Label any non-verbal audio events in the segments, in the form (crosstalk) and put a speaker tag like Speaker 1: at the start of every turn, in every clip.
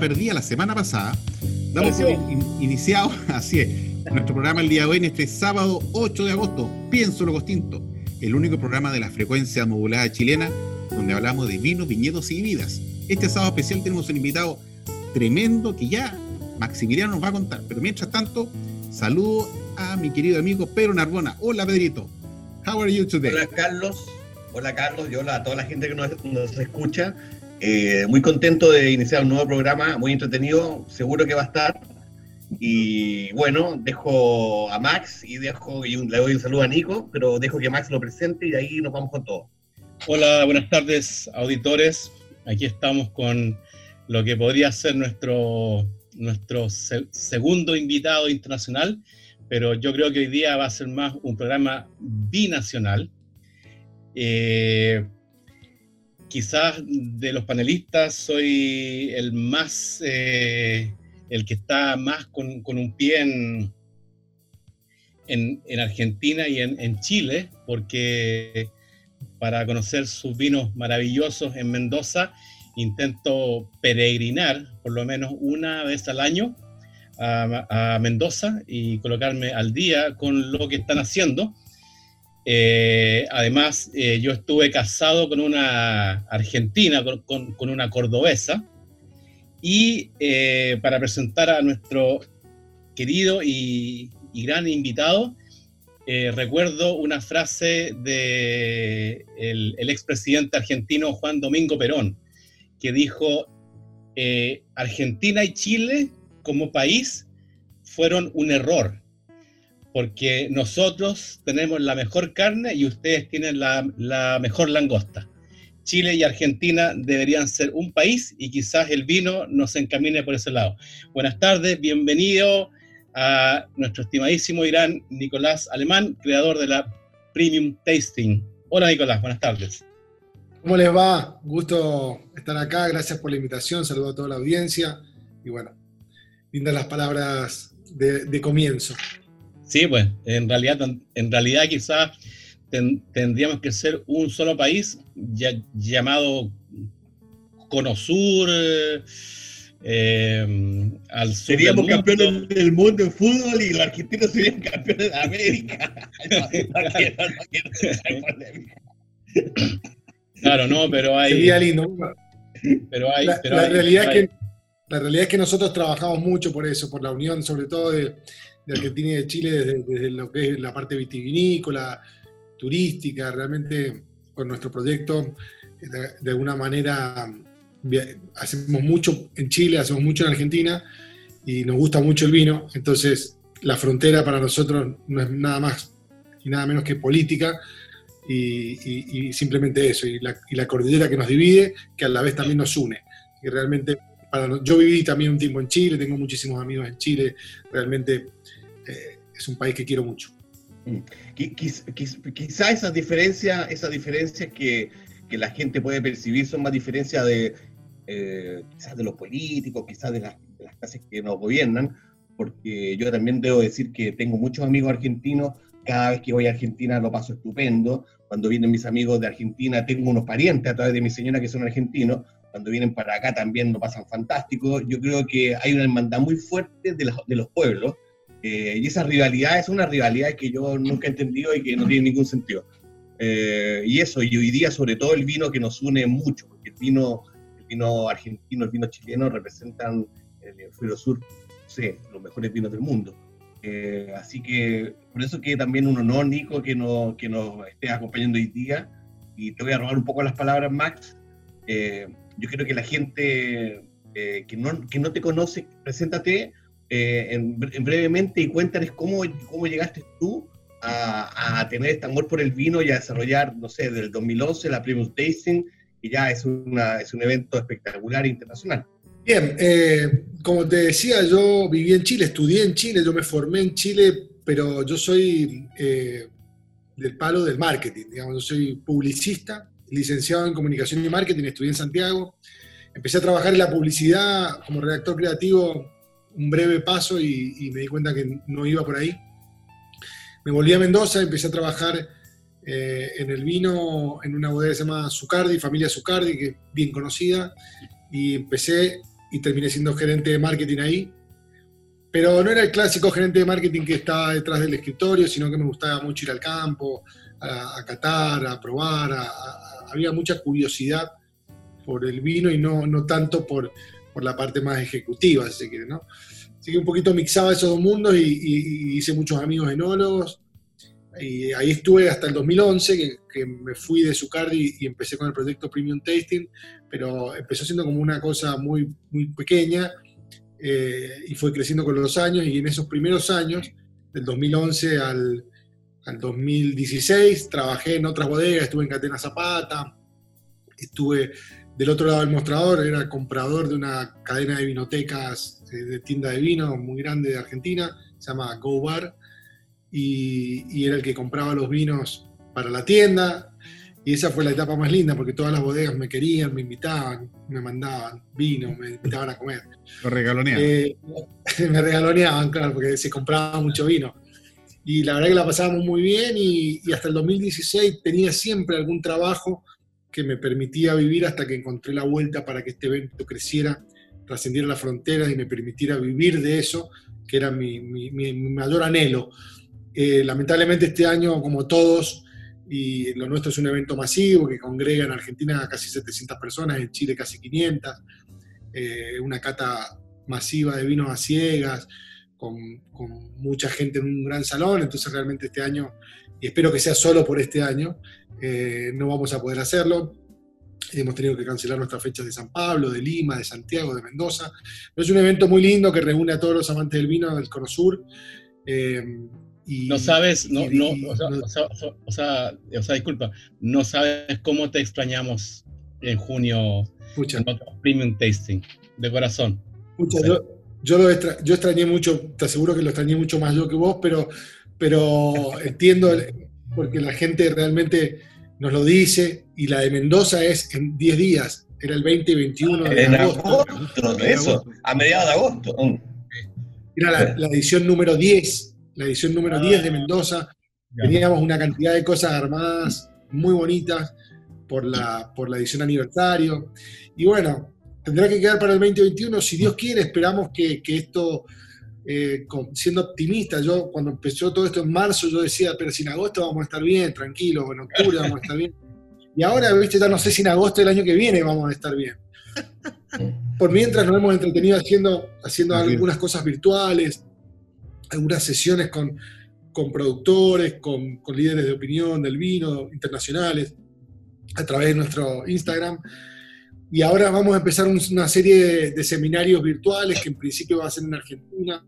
Speaker 1: Perdida la semana pasada, damos por in- iniciado, (laughs) así es, nuestro programa el día de hoy, en este sábado 8 de agosto, Pienso lo Costinto, el único programa de la frecuencia modulada chilena donde hablamos de vinos, viñedos y vidas. Este sábado especial tenemos un invitado tremendo que ya Maximiliano nos va a contar. Pero mientras tanto, saludo a mi querido amigo Pedro Narbona. Hola Pedrito. How are you today?
Speaker 2: Hola Carlos, hola Carlos y hola a toda la gente que nos, nos escucha. Eh, muy contento de iniciar un nuevo programa, muy entretenido, seguro que va a estar. Y bueno, dejo a Max y dejo y un- le doy un saludo a Nico, pero dejo que Max lo presente y de ahí nos vamos con todo.
Speaker 3: Hola, buenas tardes, auditores. Aquí estamos con lo que podría ser nuestro, nuestro se- segundo invitado internacional, pero yo creo que hoy día va a ser más un programa binacional. Eh, quizás de los panelistas soy el más, eh, el que está más con, con un pie en, en, en Argentina y en, en Chile, porque para conocer sus vinos maravillosos en Mendoza. Intento peregrinar por lo menos una vez al año a, a Mendoza y colocarme al día con lo que están haciendo. Eh, además, eh, yo estuve casado con una argentina, con, una cordobesa, y eh, para presentar a nuestro querido y, gran invitado, recuerdo una frase de el, expresidente argentino Juan Domingo Perón, que dijo, Argentina y Chile como país fueron un error, porque nosotros tenemos la mejor carne y ustedes tienen la, mejor langosta. Chile y Argentina deberían ser un país y quizás el vino nos encamine por ese lado. Buenas tardes, bienvenido a nuestro estimadísimo Irán Nicolás Alemán, creador de la Premium Tasting. Hola Nicolás, buenas tardes.
Speaker 4: ¿Cómo les va? Gusto estar acá, gracias por la invitación, saludo a toda la audiencia y bueno, lindas las palabras de comienzo.
Speaker 3: Sí, pues en realidad, en realidad quizás ten- tendríamos que ser un solo país ya- llamado Cono Sur, eh, al sur.
Speaker 2: Seríamos
Speaker 3: del mundo.
Speaker 2: campeones del mundo en fútbol y los argentinos serían campeones de América. (laughs) No, no quiero, no quiero ser polémico.
Speaker 3: Claro, no, pero hay.
Speaker 4: Sería lindo.
Speaker 3: Pero hay,
Speaker 4: La,
Speaker 3: pero
Speaker 4: la
Speaker 3: hay-
Speaker 4: realidad
Speaker 3: hay-
Speaker 4: es que, la realidad es que nosotros trabajamos mucho por eso, por la unión, sobre todo de, de Argentina y de Chile, desde, lo que es la parte vitivinícola, turística, realmente con nuestro proyecto, de, de alguna manera via- hacemos mucho en Chile, hacemos mucho en Argentina y nos gusta mucho el vino, entonces la frontera para nosotros no es nada más y nada menos que política y, simplemente eso, y la, cordillera que nos divide, que a la vez también nos une. Y realmente, yo viví también un tiempo en Chile, tengo muchísimos amigos en Chile, realmente eh, es un país que quiero mucho.
Speaker 2: Quiz- Quizá esas diferencias, esas diferencias que, la gente puede percibir son más diferencias de eh, quizás de los políticos, quizás de las, de las clases que nos gobiernan, porque yo también debo decir que tengo muchos amigos argentinos, cada vez que voy a Argentina lo paso estupendo, cuando vienen mis amigos de Argentina tengo unos parientes a través de mi señora que son argentinos, cuando vienen para acá también lo pasan fantástico, yo creo que hay una hermandad muy fuerte de los pueblos, eh, y esa rivalidad es una rivalidad que yo nunca he entendido y que no tiene ningún sentido. Eh, y eso, y hoy día sobre todo el vino que nos une mucho, porque el vino, el vino argentino, el vino chileno representan en el hemisferio sur, sé, los mejores vinos del mundo. Eh, así que por eso que también un honor, Nico, que, no, que nos estés acompañando hoy día. Y te voy a robar un poco las palabras, Max. Eh, yo creo que la gente eh, que, no, que no te conoce, preséntate eh, en, brevemente y cuéntales cómo, cómo llegaste tú a, tener este amor por el vino y a desarrollar, no sé, del 2011 la Primus Tasting, que ya es, una, es un evento espectacular internacional.
Speaker 4: Bien, eh, como te decía, yo viví en Chile, estudié en Chile, yo me formé en Chile, pero yo soy eh, del palo del marketing, digamos, yo soy publicista, licenciado en comunicación y marketing, estudié en Santiago, empecé a trabajar en la publicidad como redactor creativo un breve paso y, me di cuenta que no iba por ahí. Me volví a Mendoza, empecé a trabajar eh, en el vino en una bodega que se llama Zucardi, familia Zucardi, que es bien conocida, y empecé y terminé siendo gerente de marketing ahí. Pero no era el clásico gerente de marketing que estaba detrás del escritorio, sino que me gustaba mucho ir al campo, a, catar, a probar, había mucha curiosidad por el vino y no, no tanto por, por la parte más ejecutiva, si se quiere, ¿no? Así que un poquito mixaba esos dos mundos y, hice muchos amigos enólogos. Y ahí estuve hasta el 2011, que, me fui de Zucardi y empecé con el proyecto Premium Tasting, pero empezó siendo como una cosa muy, muy pequeña eh, y fue creciendo con los años. Y en esos primeros años, del 2011 al, al 2016, trabajé en otras bodegas, estuve en Catena Zapata, estuve del otro lado del mostrador era comprador de una cadena de vinotecas eh, de tienda de vino muy grande de Argentina, se llama Go Bar, y, era el que compraba los vinos para la tienda. Y esa fue la etapa más linda porque todas las bodegas me querían, me invitaban, me mandaban vino, me invitaban a comer.
Speaker 1: Lo regaloneaban. Eh, (laughs)
Speaker 4: me regaloneaban, claro, porque se compraba mucho vino. Y la verdad que la pasábamos muy bien y, y hasta el 2016 tenía siempre algún trabajo que me permitía vivir hasta que encontré la vuelta para que este evento creciera, trascendiera las fronteras y me permitiera vivir de eso, que era mi, mayor anhelo. Eh, lamentablemente este año, como todos, y lo nuestro es un evento masivo que congrega en Argentina casi 700 personas, en Chile casi 500, eh, una cata masiva de vinos a ciegas, con, mucha gente en un gran salón, entonces realmente este año, y espero que sea solo por este año, eh, no vamos a poder hacerlo. Hemos tenido que cancelar nuestras fechas de San Pablo, de Lima, de Santiago, de Mendoza. Pero es un evento muy lindo que reúne a todos los amantes del vino del Cono Sur.
Speaker 3: Eh, no sabes, no, no, o, sea, o, sea, disculpa, no sabes cómo te extrañamos en junio en Premium Tasting, de corazón.
Speaker 4: yo, yo, lo yo extrañé mucho, te aseguro que lo extrañé mucho más yo que vos, pero, pero entiendo, porque la gente realmente nos lo dice, y la de Mendoza es en 10 días, era el 20 y 21
Speaker 2: de agosto. eso, a mediados de agosto.
Speaker 4: Era la, edición número 10, la edición número 10 de Mendoza. Teníamos una cantidad de cosas armadas muy bonitas por la, por la edición aniversario. Y bueno, tendrá que quedar para el 2021. Si Dios quiere, esperamos que, que esto eh, siendo optimista. Yo cuando empezó todo esto en marzo, yo decía, pero si en agosto vamos a estar bien, tranquilos, en octubre vamos a estar bien. Y ahora, viste, ya no sé si en agosto del año que viene vamos a estar bien. Por mientras nos hemos entretenido haciendo, haciendo algunas cosas virtuales, algunas sesiones con, con productores, con, con líderes de opinión del vino internacionales, a través de nuestro Instagram. Y ahora vamos a empezar una serie de, seminarios virtuales que en principio va a ser en Argentina,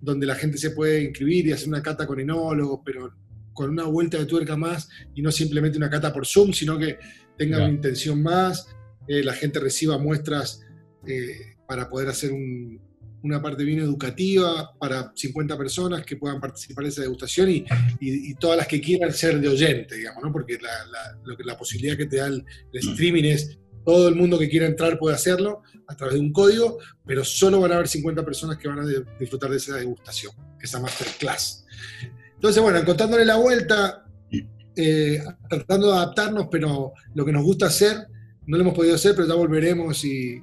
Speaker 4: donde la gente se puede inscribir y hacer una cata con enólogos, pero con una vuelta de tuerca más y no simplemente una cata por Zoom, sino que tenga una intención más, eh, la gente reciba muestras eh, para poder hacer una parte bien educativa para 50 personas que puedan participar de esa degustación y, todas las que quieran ser de oyente, digamos, ¿no? porque la, la posibilidad que te da el streaming es todo el mundo que quiera entrar puede hacerlo a través de un código, pero solo van a haber 50 personas que van a disfrutar de esa degustación, esa masterclass. Entonces, bueno, encontrándole la vuelta, eh, tratando de adaptarnos, pero lo que nos gusta hacer, no lo hemos podido hacer, pero ya volveremos y,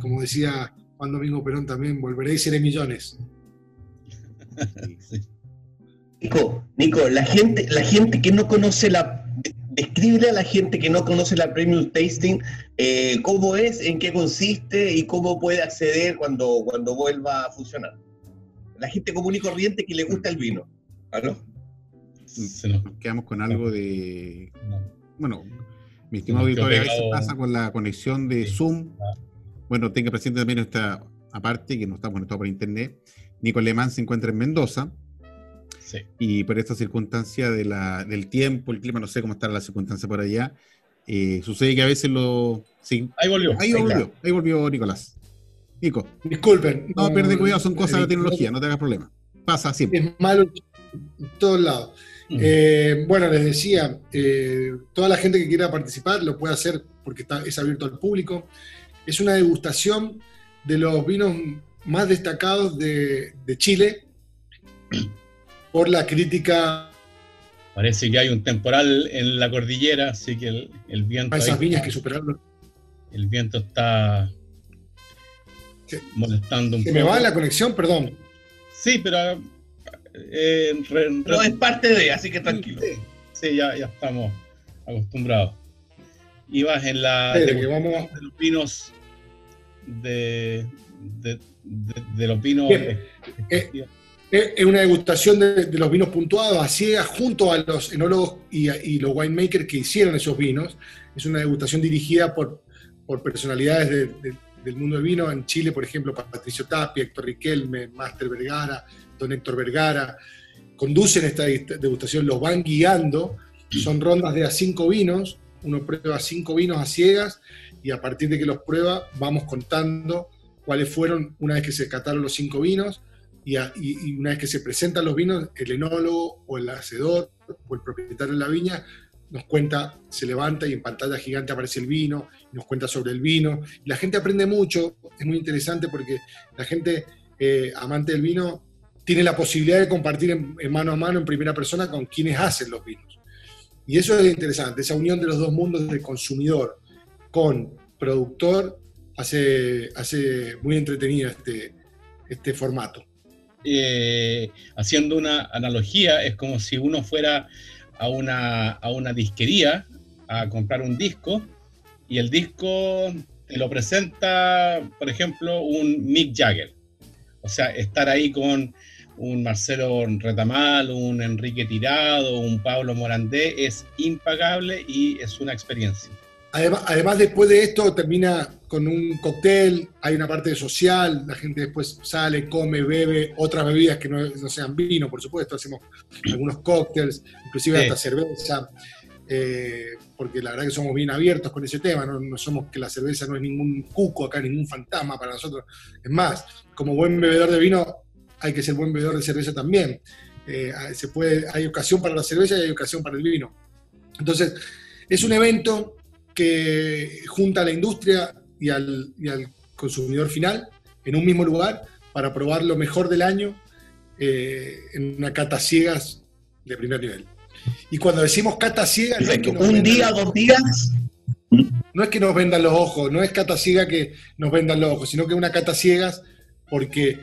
Speaker 4: como decía Juan Domingo Perón también, volveré y seré millones. (laughs)
Speaker 2: Nico, Nico, la gente, la gente que no conoce la Escríbele a la gente que no conoce la Premium Tasting eh, cómo es, en qué consiste y cómo puede acceder cuando, cuando vuelva a funcionar. La gente común y corriente que le gusta el vino. ¿Aló?
Speaker 1: Nos quedamos con algo de. Bueno, mi estimado auditorio, a veces pasa con la conexión de Zoom. Bueno, tenga presente también nuestra aparte, que no está conectado por internet. Nico Alemán se encuentra en Mendoza.
Speaker 3: Sí.
Speaker 1: Y por esta circunstancia de la, del tiempo, el clima, no sé cómo está la circunstancia por allá, eh, sucede que a veces lo... Sí,
Speaker 3: Ahí volvió.
Speaker 1: ahí volvió, ahí volvió Nicolás. Nico,
Speaker 4: Disculpen.
Speaker 1: no, pierde cuidado, son cosas de la
Speaker 4: eh,
Speaker 1: tecnología, no te hagas problema. Pasa siempre.
Speaker 4: Es malo en todos lados.
Speaker 3: Mm.
Speaker 4: Eh, bueno, les decía, eh, toda la gente que quiera participar lo puede hacer porque está, es abierto al público. Es una degustación de los vinos más destacados de, de Chile por la crítica
Speaker 3: Parece que hay un temporal en la cordillera, así que el, el viento,
Speaker 4: a esas
Speaker 3: ahí
Speaker 4: viñas que superaron.
Speaker 3: el viento está
Speaker 4: Se-
Speaker 3: molestando un
Speaker 4: Se
Speaker 3: poco.
Speaker 4: me va la conexión, perdón.
Speaker 3: Sí, pero eh, re-
Speaker 2: No
Speaker 3: re-
Speaker 2: es parte de, así que tranquilo.
Speaker 3: Sí, sí, ya, ya estamos acostumbrados. Ibas en la
Speaker 4: Espere, que vamos-
Speaker 3: de los vinos de, de, de- de los vinos
Speaker 4: Bien. Eh, Es una degustación de, los vinos puntuados a ciegas junto a los enólogos y, los winemakers que hicieron esos vinos. Es una degustación dirigida por, personalidades de- de- del mundo del vino. En Chile, por ejemplo, Patricio Tapia, Héctor Riquelme, Master Vergara, don Héctor Vergara. Conducen esta degustación, los van guiando. Son rondas de a cinco vinos. Uno prueba cinco vinos a ciegas y a partir de que los prueba vamos contando cuáles fueron una vez que se cataron los cinco vinos y, una vez que se presentan los vinos, el enólogo o el hacedor o el propietario de la viña nos cuenta, se levanta y en pantalla gigante aparece el vino, nos cuenta sobre el vino. La gente aprende mucho, es muy interesante porque la gente eh, amante del vino tiene la posibilidad de compartir en, mano a mano, en primera persona, con quienes hacen los vinos. Y eso es interesante, esa unión de los dos mundos del consumidor con productor hace, hace muy entretenido este, este formato.
Speaker 3: Eh, haciendo una analogía, es como si uno fuera a una, a una disquería a comprar un disco y el disco te lo presenta, por ejemplo, un Mick Jagger. O sea, estar ahí con un Marcelo Retamal, un Enrique Tirado, un Pablo Morandé es impagable y es una experiencia.
Speaker 4: Además, además, después de esto termina con un cóctel, hay una parte social, la gente después sale, come, bebe otras bebidas que no, no sean vino, por supuesto, hacemos algunos cócteles, inclusive
Speaker 3: Sí.
Speaker 4: hasta cerveza, eh, porque la verdad que somos bien abiertos con ese tema, no, no somos que la cerveza no es ningún cuco acá, ningún fantasma para nosotros. Es más, como buen bebedor de vino, hay que ser buen bebedor de cerveza también. Eh, se puede, hay ocasión para la cerveza y hay ocasión para el vino. Entonces, es un evento que junta a la industria y al, y al consumidor final en un mismo lugar para probar lo mejor del año eh, en una cata ciegas de primer nivel. Y cuando decimos cata ciega, no es, que
Speaker 2: Un día, dos días.
Speaker 4: no es que nos vendan los ojos, no es cata ciega que nos vendan los ojos, sino que es una cata ciegas porque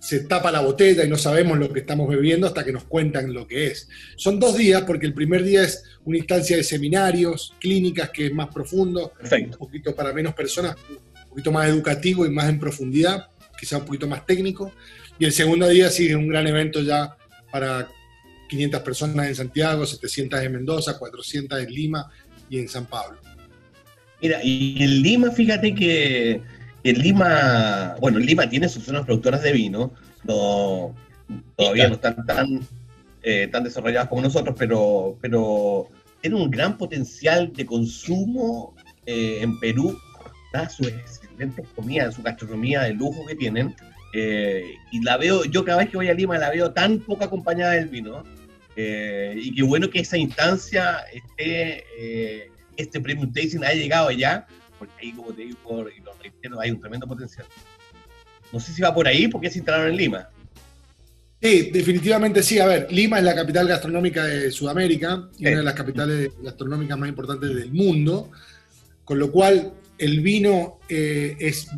Speaker 4: se tapa la botella y no sabemos lo que estamos bebiendo hasta que nos cuentan lo que es. Son dos días porque el primer día es una instancia de seminarios, clínicas que es más profundo, un poquito para menos personas, un poquito más educativo y más en profundidad, quizá un poquito más técnico. Y el segundo día sí es un gran evento ya para 500 personas en Santiago, 700 en Mendoza, 400 en Lima y en San Pablo.
Speaker 2: Mira, y en Lima, fíjate que en Lima, bueno, Lima tiene sus zonas productoras de vino, no, todavía no están tan, eh, tan desarrolladas como nosotros, pero, pero tienen un gran potencial de consumo eh, en Perú, dadas sus excelentes comidas, su gastronomía de lujo que tienen. eh, y la veo, yo cada vez que voy a Lima la veo tan poco acompañada del vino. eh, y qué bueno que esa instancia esté, este premium tasting haya llegado allá, porque ahí, como te digo, y lo reitero, hay un tremendo potencial. No sé si va por ahí, porque se instalaron en Lima.
Speaker 4: Sí, definitivamente sí. A ver, Lima es la capital gastronómica de Sudamérica y
Speaker 2: Sí.
Speaker 4: una de las capitales gastronómicas más importantes del mundo, con lo cual el vino eh, es,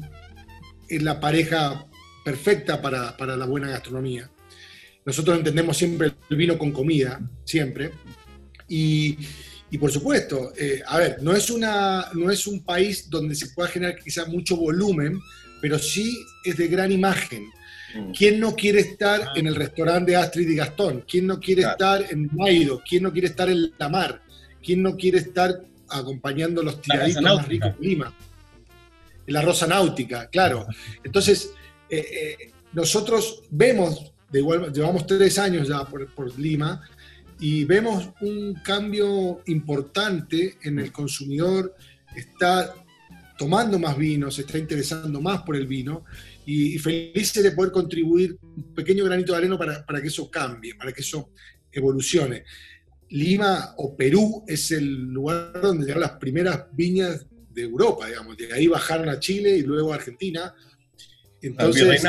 Speaker 4: es la pareja perfecta para, para la buena gastronomía. Nosotros entendemos siempre el vino con comida, siempre. Y, y por supuesto, eh, a ver, no es, una, no es un país donde se pueda generar quizá mucho volumen, pero sí es de gran imagen.
Speaker 2: Mm.
Speaker 4: ¿Quién no quiere estar en el restaurante de Astrid y Gastón? ¿Quién no quiere
Speaker 2: Claro.
Speaker 4: estar en Maido? ¿Quién no quiere estar en La Mar? ¿Quién no quiere estar acompañando los tiraditos más ricos de Lima? la Rosa Náutica, claro. Entonces, eh, eh, nosotros vemos, de igual, llevamos tres años ya por, Lima, y vemos un cambio importante en el consumidor, está tomando más vino, se está interesando más por el vino, y, felices de poder contribuir un pequeño granito de arena para, para que eso cambie, para que eso evolucione. Lima o Perú es el lugar donde llegaron las primeras viñas de Europa, digamos. De ahí bajaron a Chile y luego a Argentina. Entonces,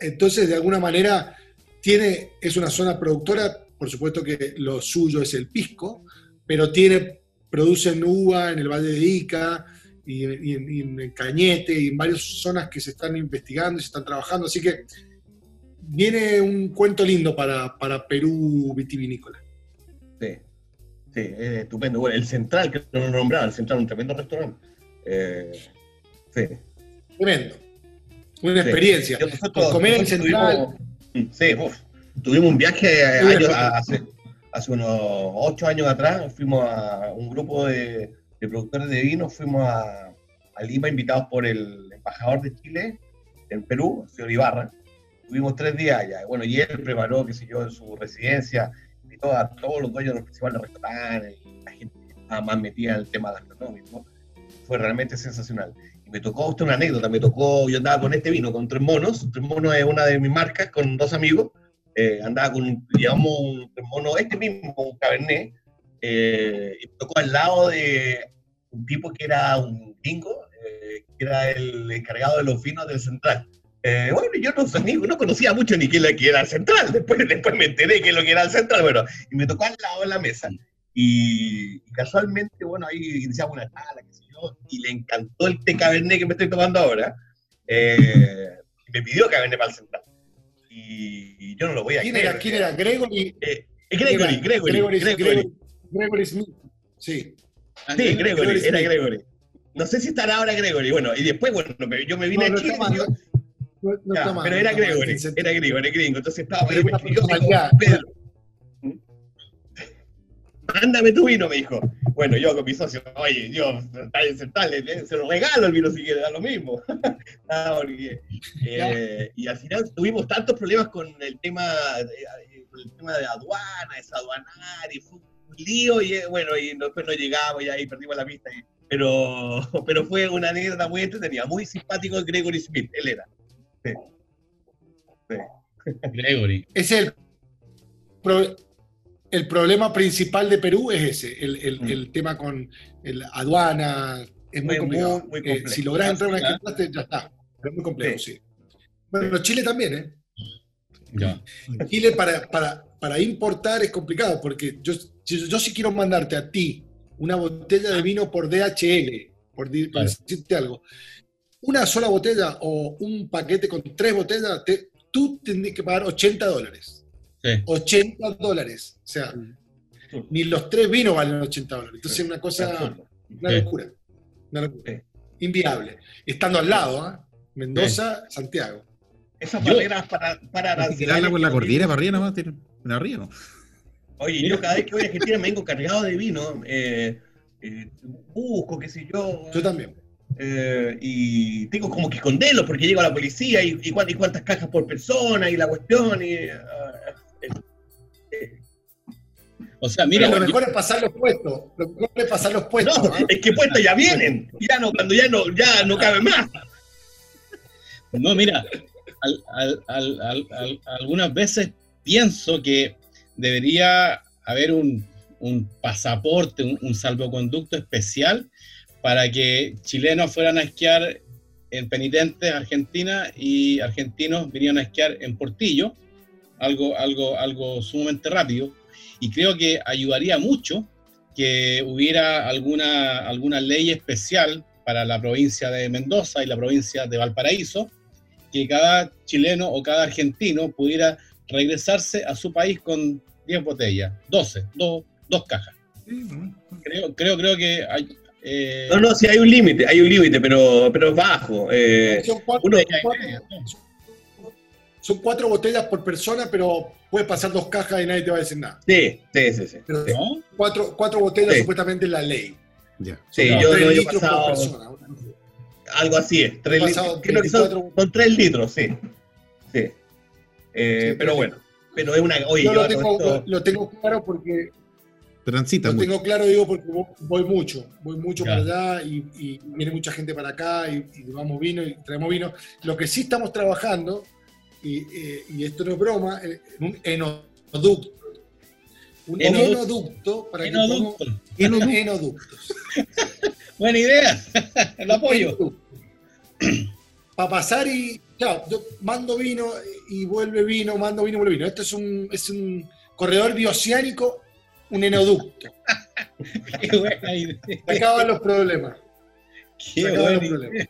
Speaker 4: entonces de alguna manera, tiene, es una zona productora, por supuesto que lo suyo es el pisco, pero tiene, producen uva en el Valle de Ica y, en Cañete y en varias zonas que se están investigando y se están trabajando. Así que viene un cuento lindo para, para Perú vitivinícola.
Speaker 2: Sí, sí, es estupendo. Bueno, el Central, que no lo nombraba, el Central, un tremendo restaurante. Eh, sí.
Speaker 4: Tremendo. Una experiencia. comer en Central.
Speaker 2: Sí, tuvimos un viaje hace, hace, unos ocho años atrás. Fuimos a un grupo de, productores de vino, fuimos a, a Lima invitados por el embajador de Chile en Perú, el señor Ibarra Tuvimos tres días allá. Bueno, y él preparó, qué sé yo, en su residencia, y a todos los dueños de los principales restaurantes, y la gente estaba más metida en el tema gastronómico. Fue realmente sensacional. Y me tocó usted una anécdota, me tocó, yo andaba con este vino, con Tres Monos. Tres Monos es una de mis marcas, con dos amigos. Eh, andaba con, llevamos un Tres Monos, este mismo, un Cabernet, eh, y me tocó al lado de un tipo que era un gringo, eh, que era el encargado de los vinos del Central. Eh, bueno, yo no, no, conocía mucho ni qué era el central, (laughs) después, después me enteré que lo que era el central, bueno, y me tocó al lado de la mesa. Y, casualmente, bueno, ahí iniciamos una charla, qué yo, y le encantó el té cabernet que me estoy tomando ahora, eh, y me pidió cabernet para el central. Y, yo no lo voy a
Speaker 4: ¿Quién Era, ¿Quién era? ¿Gregory?
Speaker 2: Eh, Gregory, Gregory, Gregory, Gregory,
Speaker 4: Gregory, Smith, sí.
Speaker 2: Sí, Gregory, era Gregory. No sé si estará ahora Gregory. Bueno, y después, bueno, yo me vine a Chile pero era Gregory, era Gregory, gringo. Entonces estaba Pedro, me escribió, Pedro, mándame tu vino, me dijo. Bueno, yo con mi socio, oye, yo, se lo regalo el vino si quiere, da lo mismo. (laughs) ah, eh, y al final tuvimos tantos problemas con el tema de, con el tema de aduana, desaduanar, y fue un lío, y eh, bueno, y después no llegamos, y ahí perdimos la pista. pero, (laughs) pero fue una anécdota muy entretenida, muy simpático Gregory Smith, él era.
Speaker 3: Gregory.
Speaker 4: Es el, el problema principal de Perú es ese, el, mm. tema con el aduana, es muy, común. Eh, si logras entrar una clase, ya está. Es muy complejo, sí. Bueno, Chile también, ¿eh? Chile para, para, importar es complicado, porque yo, yo, sí quiero mandarte a ti una botella de vino por DHL, por, decirte algo una sola botella o un paquete con tres botellas, tú tendrías que pagar 80 dólares. 80 dólares. O sea, ni los tres vinos valen 80 dólares. Entonces es una cosa, una locura. Una locura. Inviable. Estando al lado, ¿ah? Mendoza, Santiago.
Speaker 2: Esas barreras para, para
Speaker 1: tirarla con la cordillera para arriba nomás, en arriba, ¿no?
Speaker 2: Oye, yo cada vez que voy a Argentina me vengo cargado de vino, eh, eh, busco, qué sé yo.
Speaker 4: Yo también.
Speaker 2: Eh, y tengo como que esconderlo porque llego a la policía y, y, cuántas, cajas por persona y la cuestión. Y, eh,
Speaker 4: o sea, mira. lo mejor es pasar los puestos. Lo mejor es pasar los puestos.
Speaker 2: No, es que puestos ya vienen. Ya no, cuando ya no, ya no cabe más.
Speaker 3: No, mira, algunas veces pienso que debería haber un, pasaporte, un salvoconducto especial para que chilenos fueran a esquiar en Penitentes, Argentina, y argentinos vinieran a esquiar en Portillo, algo, algo, algo sumamente rápido. Y creo que ayudaría mucho que hubiera alguna, alguna ley especial para la provincia de Mendoza y la provincia de Valparaíso, que cada chileno o cada argentino pudiera regresarse a su país con 10 botellas, 12, dos, dos cajas. Creo, creo, creo que hay,
Speaker 2: eh, no, no, sí hay un límite, hay un límite, pero, pero bajo. Eh,
Speaker 4: son, cuatro, botellas por persona, pero puedes pasar dos cajas y nadie te va a decir nada.
Speaker 2: Sí, sí, sí. sí,
Speaker 4: Cuatro, cuatro, botellas supuestamente en la ley.
Speaker 2: Ya. Sí, yo, no, he pasado. algo así es. Tres litros, creo que son, son, tres litros, sí. Sí. Eh, pero bueno, pero es una. Oye,
Speaker 4: yo, lo, tengo, lo tengo claro porque
Speaker 1: Transita
Speaker 4: Lo tengo claro, digo, porque voy mucho, voy mucho para allá y, viene mucha gente para acá y, llevamos vino y traemos vino. Lo que sí estamos trabajando, y, eh, esto no es broma, en un enoducto. Un enoducto, para
Speaker 3: enoducto.
Speaker 4: que enoductos. (laughs)
Speaker 3: Buena idea, (laughs) lo apoyo.
Speaker 4: Para pasar y, claro, yo mando vino y vuelve vino, mando vino y vuelve vino. Esto es un, es un corredor bioceánico un enoducto. (laughs)
Speaker 3: Qué buena idea.
Speaker 4: Se acaban los problemas.
Speaker 3: Qué buena idea.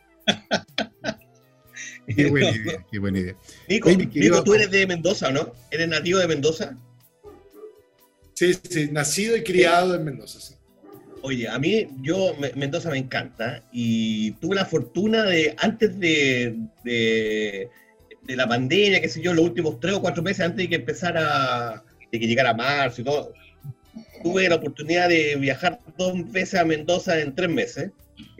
Speaker 3: (laughs)
Speaker 1: Qué buena (laughs) idea, qué buena idea.
Speaker 2: Nico, Nico, tú eres de Mendoza, ¿no? ¿Eres nativo de Mendoza?
Speaker 4: Sí, sí, nacido y criado en Mendoza, sí.
Speaker 2: Oye, a mí, yo, Mendoza me encanta y tuve la fortuna de, antes de, de, de la pandemia, qué sé yo, los últimos tres o cuatro meses antes de que empezara, de que llegara marzo y todo, tuve la oportunidad de viajar dos veces a Mendoza en tres meses.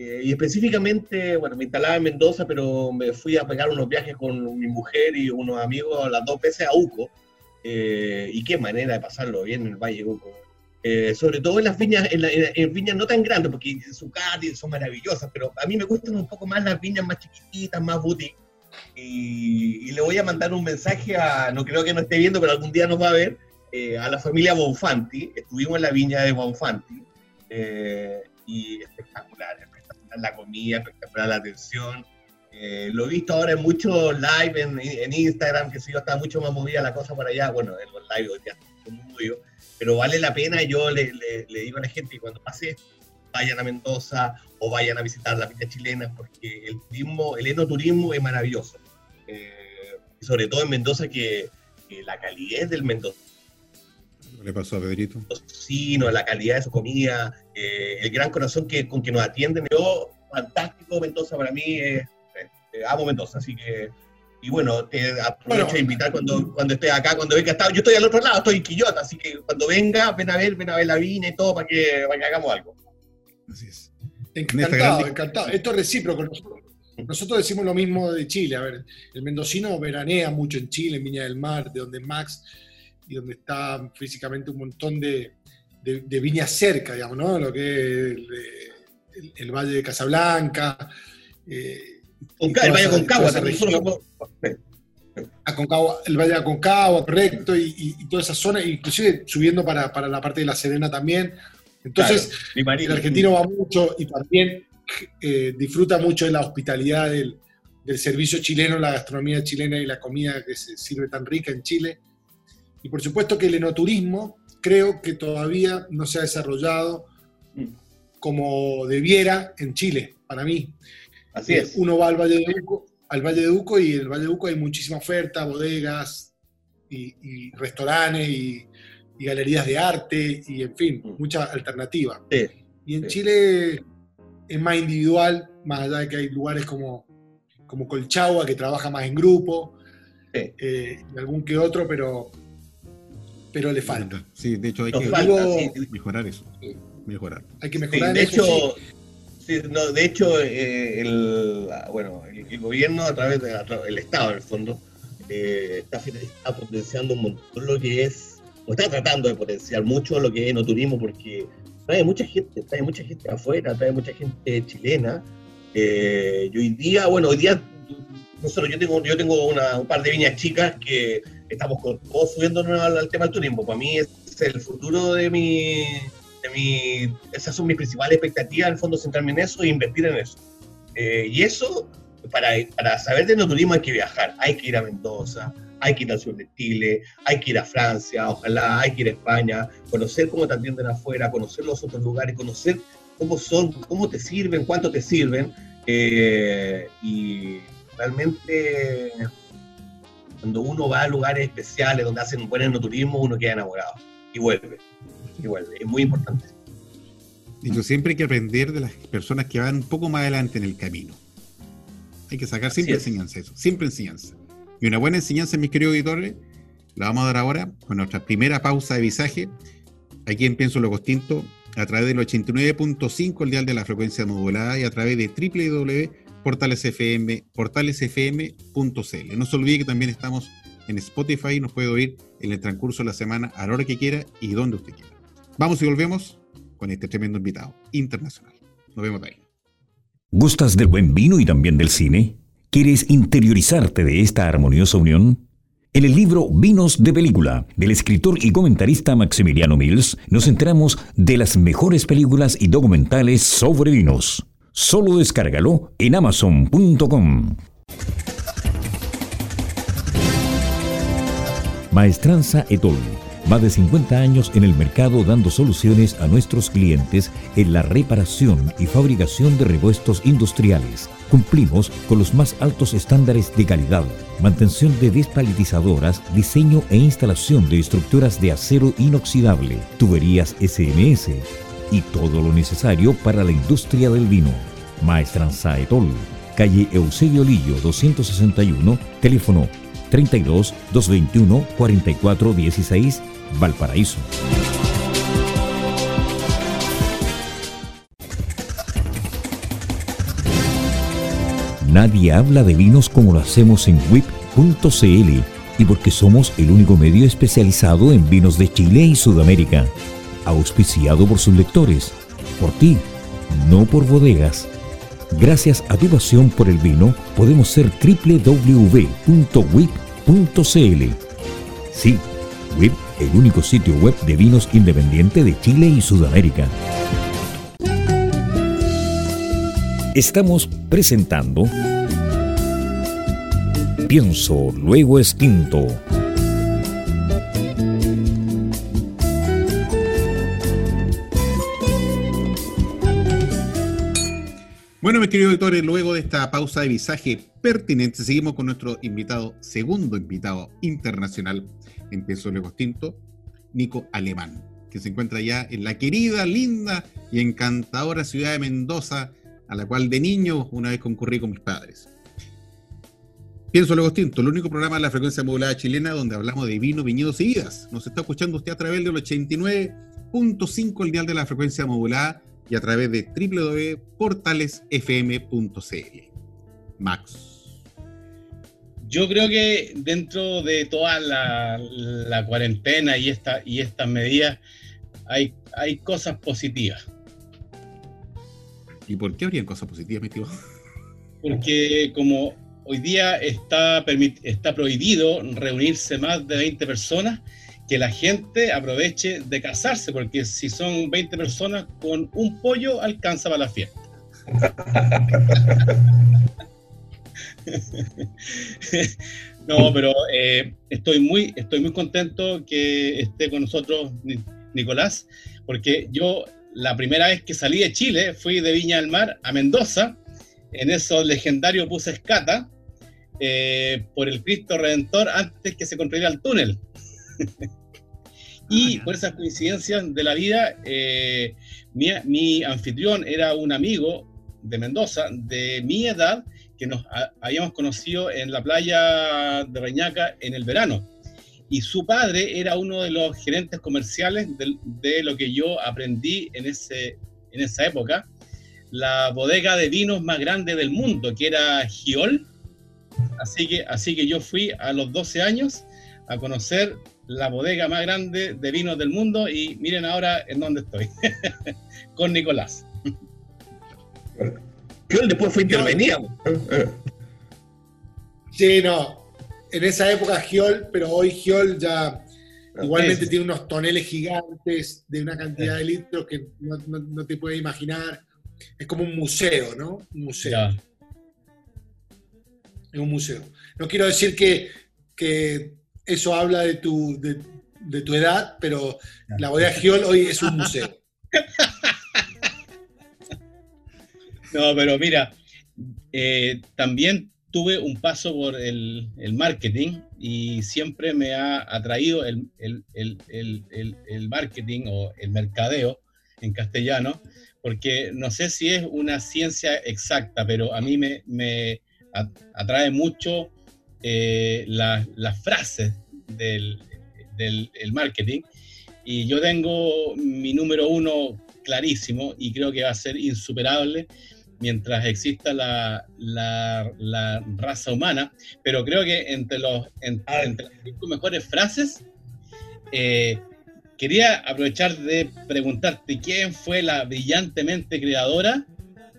Speaker 2: Eh, y específicamente, bueno, me instalaba en Mendoza, pero me fui a pegar unos viajes con mi mujer y unos amigos las dos veces a Uco. Eh, y qué manera de pasarlo bien en el Valle Uco. Eh, sobre todo en las viñas, en, viñas no tan grandes, porque su Sucati son maravillosas, pero a mí me gustan un poco más las viñas más chiquititas, más boutique. Y, le voy a mandar un mensaje a, no creo que no esté viendo, pero algún día nos va a ver, a la familia Bonfanti, estuvimos en la viña de Bonfanti, y espectacular, espectacular la comida, espectacular la atención. Eh, lo he visto ahora en muchos live en, Instagram, que si yo, está mucho más movida la cosa por allá, bueno, en los live hoy día muy pero vale la pena, yo le, le, digo a la gente que cuando pase vayan a Mendoza o vayan a visitar la viña chilena, porque el turismo, el enoturismo es maravilloso. y sobre todo en Mendoza, que, que la calidez del Mendoza
Speaker 1: le pasó a Pedrito?
Speaker 2: Sí, no, la calidad de su comida, eh, el gran corazón que, con que nos atienden. Yo, fantástico Mendoza para mí, eh, amo Mendoza, así que... Y bueno, te aprovecho de invitar cuando, cuando estés acá, cuando venga. Yo estoy al otro lado, estoy en Quillota, así que cuando venga, ven a ver, ven a ver la vina y todo para que, para que hagamos algo.
Speaker 4: Así es. Encantado, encantado. Esto es recíproco. Nosotros, nosotros decimos lo mismo de Chile. A ver, el mendocino veranea mucho en Chile, en Viña del Mar, de donde Max y donde está físicamente un montón de, de, viñas cerca, digamos, ¿no? Lo que es el, Valle de Casablanca.
Speaker 2: Eh, el Valle de Concagua.
Speaker 4: Aconcagua, el Valle de Aconcagua, correcto, y, toda esa zona, inclusive subiendo para, para, la parte de La Serena también. Entonces, el argentino va mucho y también eh, disfruta mucho de la hospitalidad del, del, servicio chileno, la gastronomía chilena y la comida que se sirve tan rica en Chile. Y por supuesto que el enoturismo creo que todavía no se ha desarrollado como debiera en Chile, para mí.
Speaker 2: Así es.
Speaker 4: Uno va al Valle de Uco, al Valle de Uco y en el Valle de Uco hay muchísima oferta, bodegas y, restaurantes y, galerías de arte y en fin, mm. mucha alternativa. y en Chile es más individual, más allá de que hay lugares como, como Colchagua que trabaja más en grupo, eh, y algún que otro, pero pero le falta.
Speaker 1: Sí, de hecho hay que mejorar eso. Mejorar.
Speaker 4: Hay que mejorar
Speaker 2: de hecho, no, de hecho, eh, el, bueno, el, gobierno a través del Estado, en el fondo, eh, está, potenciando un montón lo que es, o está tratando de potenciar mucho lo que es no turismo, porque trae mucha gente, trae mucha gente afuera, trae mucha gente chilena. Eh, y hoy día, bueno, hoy día, nosotros, yo tengo, yo tengo una, un par de viñas chicas que estamos todos subiéndonos al, tema del turismo. Para mí es el futuro de mi, de mi, esas son mis principales expectativas, en el fondo centrarme en eso e invertir en eso. Eh, y eso, para, para saber de no turismo hay que viajar, hay que ir a Mendoza, hay que ir al sur de Chile, hay que ir a Francia, ojalá, hay que ir a España, conocer cómo te atienden afuera, conocer los otros lugares, conocer cómo son, cómo te sirven, cuánto te sirven. Eh, y realmente cuando uno va a lugares especiales donde hacen buen enoturismo, uno queda enamorado y vuelve. Y vuelve. Es muy importante.
Speaker 1: Dicho, siempre hay que aprender de las personas que van un poco más adelante en el camino. Hay que sacar siempre enseñanza eso, siempre enseñanza. Y una buena enseñanza, mis queridos auditores, la vamos a dar ahora con nuestra primera pausa de visaje. Aquí en Pienso Lo Costinto, a través del 89.5 el dial de la frecuencia modulada y a través de www.portalesfm.cl. No se olvide que también estamos en Spotify y nos puede oír en el transcurso de la semana a la hora que quiera y donde usted quiera. Vamos y volvemos con este tremendo invitado internacional. Nos vemos ahí.
Speaker 5: ¿Gustas del buen vino y también del cine? ¿Quieres interiorizarte de esta armoniosa unión? En el libro Vinos de Película, del escritor y comentarista Maximiliano Mills, nos enteramos de las mejores películas y documentales sobre vinos. Solo descárgalo en amazon.com. Maestranza Etol más de 50 años en el mercado dando soluciones a nuestros clientes en la reparación y fabricación de repuestos industriales. Cumplimos con los más altos estándares de calidad, mantención de despalitizadoras, diseño e instalación de estructuras de acero inoxidable, tuberías SMS y todo lo necesario para la industria del vino. Maestranza Etol, calle Eusebio Lillo 261, teléfono 32 221 44 16 Valparaíso. Nadie habla de vinos como lo hacemos en WIP.cl y porque somos el único medio especializado en vinos de Chile y Sudamérica. Auspiciado por sus lectores, por ti, no por bodegas. Gracias a tu pasión por el vino, podemos ser www.wip.cl. Sí, WIP el único sitio web de vinos independiente de Chile y Sudamérica. Estamos presentando Pienso, luego extinto.
Speaker 1: Queridos auditores, luego de esta pausa de visaje pertinente, seguimos con nuestro invitado, segundo invitado internacional en Peso Luego Tinto, Nico Alemán, que se encuentra ya en la querida, linda y encantadora ciudad de Mendoza, a la cual de niño una vez concurrí con mis padres. Pienso Luego Tinto, el único programa de la frecuencia modulada chilena donde hablamos de vino, viñedos y vidas. Nos está escuchando usted a través del 89.5 el dial de la frecuencia modulada y a través de www.portalesfm.cl. Max.
Speaker 3: Yo creo que dentro de toda la, cuarentena y, esta, y estas medidas hay, hay cosas positivas.
Speaker 1: ¿Y por qué habrían cosas positivas, mi tío? (laughs)
Speaker 3: Porque como hoy día está, está prohibido reunirse más de 20 personas, que la gente aproveche de casarse, porque si son 20 personas, con un pollo alcanza para la fiesta. (laughs) no, pero eh, estoy, muy, estoy muy contento que esté con nosotros Nicolás, porque yo la primera vez que salí de Chile fui de Viña del Mar a Mendoza, en esos legendarios buses escata eh, por el Cristo Redentor antes que se construyera el túnel. (laughs) y ah, por esas coincidencias de la vida, eh, mi, mi, anfitrión era un amigo de Mendoza de mi edad que nos habíamos conocido en la playa de Reñaca en el verano. Y su padre era uno de los gerentes comerciales de, lo que yo aprendí en, ese, en esa época, la bodega de vinos más grande del mundo, que era Giol. Así que, así que yo fui a los 12 años a conocer la bodega más grande de vinos del mundo y miren ahora en dónde estoy, (laughs) con Nicolás.
Speaker 2: Giol después fue intervenido.
Speaker 4: Sí, no. En esa época Giol, pero hoy Giol ya igualmente tiene unos toneles gigantes de una cantidad de litros que no, te puedes imaginar. Es como un museo, ¿no? Un museo. Es un museo. No quiero decir que, eso habla de tu, de, tu edad, pero la bodega Giol hoy es un museo. (laughs)
Speaker 3: No, pero mira, eh, también tuve un paso por el, marketing y siempre me ha atraído el, marketing o el mercadeo en castellano, porque no sé si es una ciencia exacta, pero a mí me, atrae mucho eh, las frases del, del marketing. Y yo tengo mi número uno clarísimo y creo que va a ser insuperable mientras exista la, la, raza humana, pero creo que entre, los, entre las cinco mejores frases, eh, quería aprovechar de preguntarte quién fue la brillantemente creadora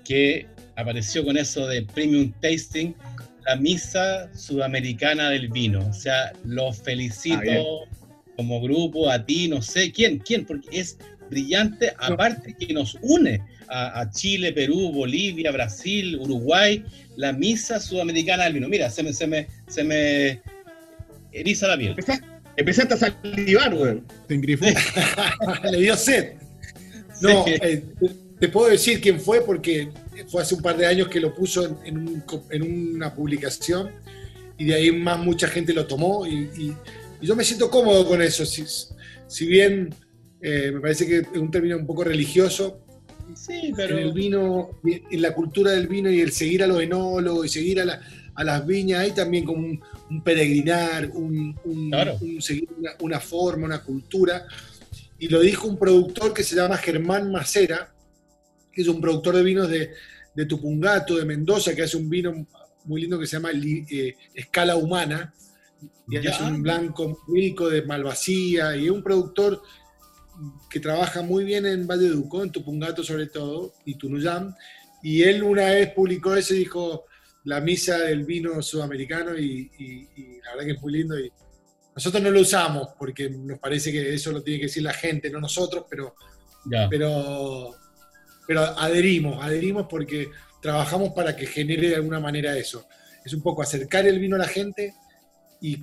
Speaker 3: que apareció con eso de Premium Tasting, la misa sudamericana del vino. O sea, los felicito ah, como grupo, a ti, no sé quién, quién, porque es brillante, aparte que nos une a, Chile, Perú, Bolivia, Brasil, Uruguay, la misa sudamericana del vino. Mira, se me, se me, se me eriza la piel.
Speaker 2: Empezaste a salivar, güey.
Speaker 4: Te engrifó. (laughs) Le dio sed. No, eh, te puedo decir quién fue porque fue hace un par de años que lo puso en, una publicación y de ahí más mucha gente lo tomó y, yo me siento cómodo con eso. Si, si bien eh, me parece que es un término un poco religioso,
Speaker 3: Sí, pero...
Speaker 4: En el vino, en la cultura del vino y el seguir a los enólogos y seguir a, las viñas, hay también como un, peregrinar, un, seguir una, forma, una cultura. Y lo dijo un productor que se llama Germán Macera, que es un productor de vinos de, Tupungato, de Mendoza, que hace un vino muy lindo que se llama eh, Escala Humana, y hace un blanco rico de Malvasía, y es un productor que trabaja muy bien en Valle Duco, en Tupungato sobre todo, y Tunuyán, y él una vez publicó eso y dijo la misa del vino sudamericano y, la verdad que es muy lindo y nosotros no lo usamos porque nos parece que eso lo tiene que decir la gente, no nosotros, pero, pero, pero adherimos, adherimos porque trabajamos para que genere de alguna manera eso. Es un poco acercar el vino a la gente y,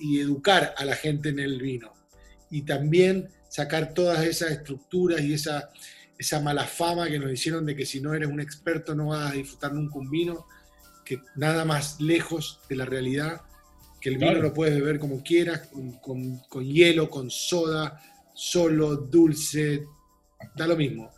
Speaker 4: y educar a la gente en el vino. Y también sacar todas esas estructuras y esa, esa mala fama que nos hicieron de que si no eres un experto no vas a disfrutar nunca un vino, que nada más lejos de la realidad, que el vino lo puedes beber como quieras, con, hielo, con soda, solo, dulce, da lo mismo.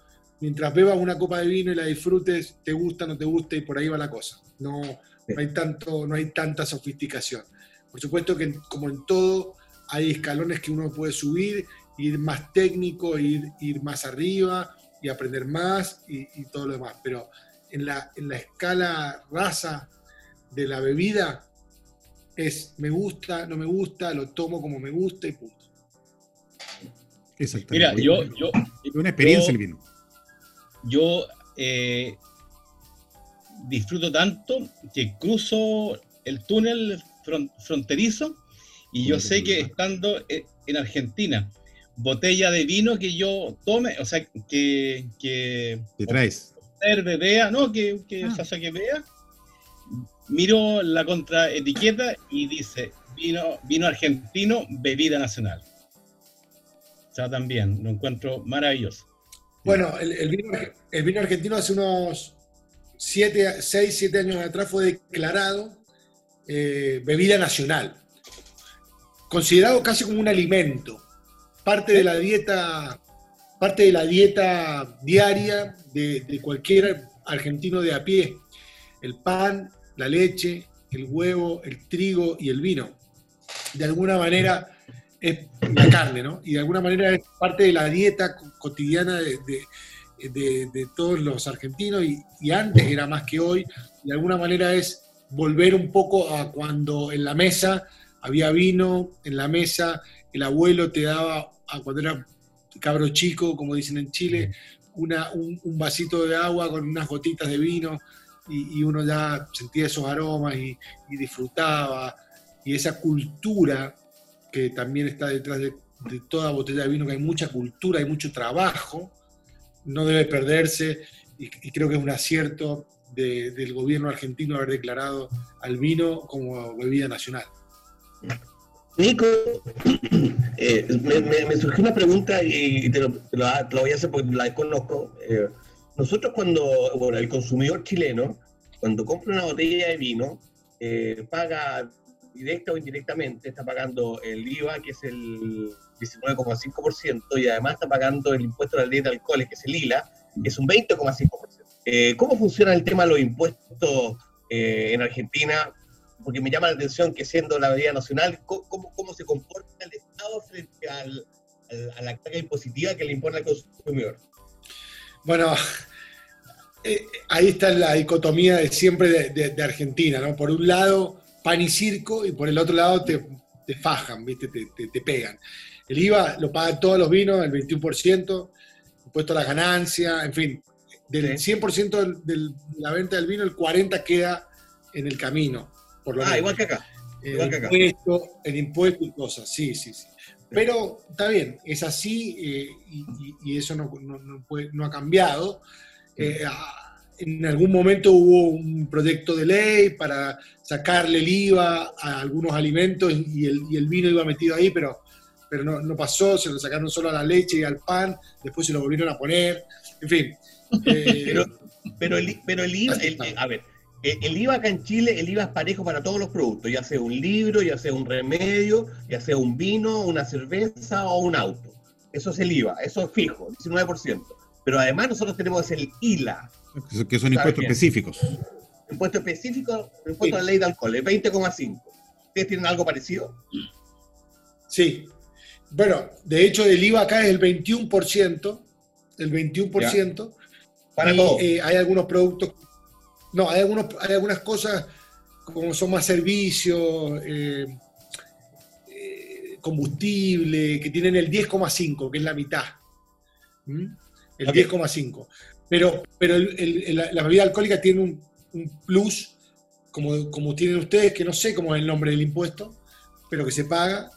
Speaker 4: Mientras bebas una copa de vino y la disfrutes, te gusta, no te gusta y por ahí va la cosa. No, no, hay, tanto, no hay tanta sofisticación. Por supuesto que como en todo hay escalones que uno puede subir ir más técnico, ir, ir más arriba y aprender más y, todo lo demás. Pero en la, en la escala raza de la bebida es me gusta, no me gusta, lo tomo como me gusta y punto.
Speaker 3: Mira, yo, yo,
Speaker 1: una experiencia el vino.
Speaker 3: Yo eh, disfruto tanto que cruzo el túnel fronterizo y yo sé que estando en Argentina botella de vino que yo tome, o sea, que... que
Speaker 1: Te traes.
Speaker 3: Observe, vea, no, que, que, ah. que vea. Miro la contraetiqueta y dice vino, vino argentino, bebida nacional. O sea, también lo encuentro maravilloso.
Speaker 4: Bueno, el, vino, argentino hace unos 6, 7 años atrás fue declarado eh, bebida nacional, considerado casi como un alimento parte de la dieta, parte de la dieta diaria de, cualquier argentino de a pie. El pan, la leche, el huevo, el trigo y el vino. De alguna manera es la carne, ¿no? Y de alguna manera es parte de la dieta cotidiana de, todos los argentinos y, y, antes era más que hoy. De alguna manera es volver un poco a cuando en la mesa había vino, en la mesa el abuelo te daba cuando era cabro chico, como dicen en Chile, una, un, vasito de agua con unas gotitas de vino y, uno ya sentía esos aromas y, disfrutaba. Y esa cultura que también está detrás de, toda botella de vino, que hay mucha cultura, hay mucho trabajo, no debe perderse y, creo que es un acierto del gobierno argentino haber declarado al vino como bebida nacional.
Speaker 2: Nico, (coughs) eh, me, surgió una pregunta y te lo, voy a hacer porque la desconozco. Eh, nosotros cuando, bueno, el consumidor chileno, cuando compra una botella de vino, eh, paga directa o indirectamente, está pagando el IVA, que es el 19,5%, y además está pagando el impuesto a la ley de alcoholes, que es el ILA, que es un 20,5%. ¿Cómo funciona el tema de los impuestos en Argentina? porque me llama la atención que siendo la medida nacional, ¿cómo, cómo se comporta el Estado frente al, a la carga impositiva que le impone al consumidor?
Speaker 4: Bueno, eh, ahí está la dicotomía de siempre de, Argentina, ¿no? Por un lado, pan y circo, y por el otro lado te, fajan, ¿viste? Te, pegan. El IVA lo pagan todos los vinos, el 21%, impuesto a la ganancia, en fin, del 100% de la venta del vino, el 40% queda en el camino.
Speaker 2: Por lo ah, igual que acá.
Speaker 4: El impuesto, el impuesto y cosas, sí, sí, sí. Pero está bien, es así eh, y, eso no, no, ha cambiado. Eh, en algún momento hubo un proyecto de ley para sacarle el IVA a algunos alimentos y el, y el vino iba metido ahí, pero, pero no, pasó, se lo sacaron solo a la leche y al pan, después se lo volvieron a poner, en fin. (laughs)
Speaker 2: Eh, pero, pero, el, pero el IVA, a ver, el IVA acá en Chile, el IVA es parejo para todos los productos, ya sea un libro, ya sea un remedio, ya sea un vino, una cerveza o un auto. Eso es el IVA, eso es fijo, 19%. Pero además nosotros tenemos el ILA.
Speaker 1: Que son impuestos específicos.
Speaker 2: Impuesto específico, impuesto a la ley de alcohol, el 20,5. ¿Ustedes tienen algo parecido?
Speaker 4: Sí. Bueno, de hecho el IVA acá es el 21%, el 21%. Para todo. Eh, hay algunos productos, no, hay, algunos, hay algunas cosas como son más servicios, eh, eh, combustible, que tienen el 10,5, que es la mitad. ¿Mm? el 10,5. Pero, pero la, bebida alcohólica tiene un, plus, como, como, tienen ustedes, que no sé cómo es el nombre del impuesto, pero que se paga,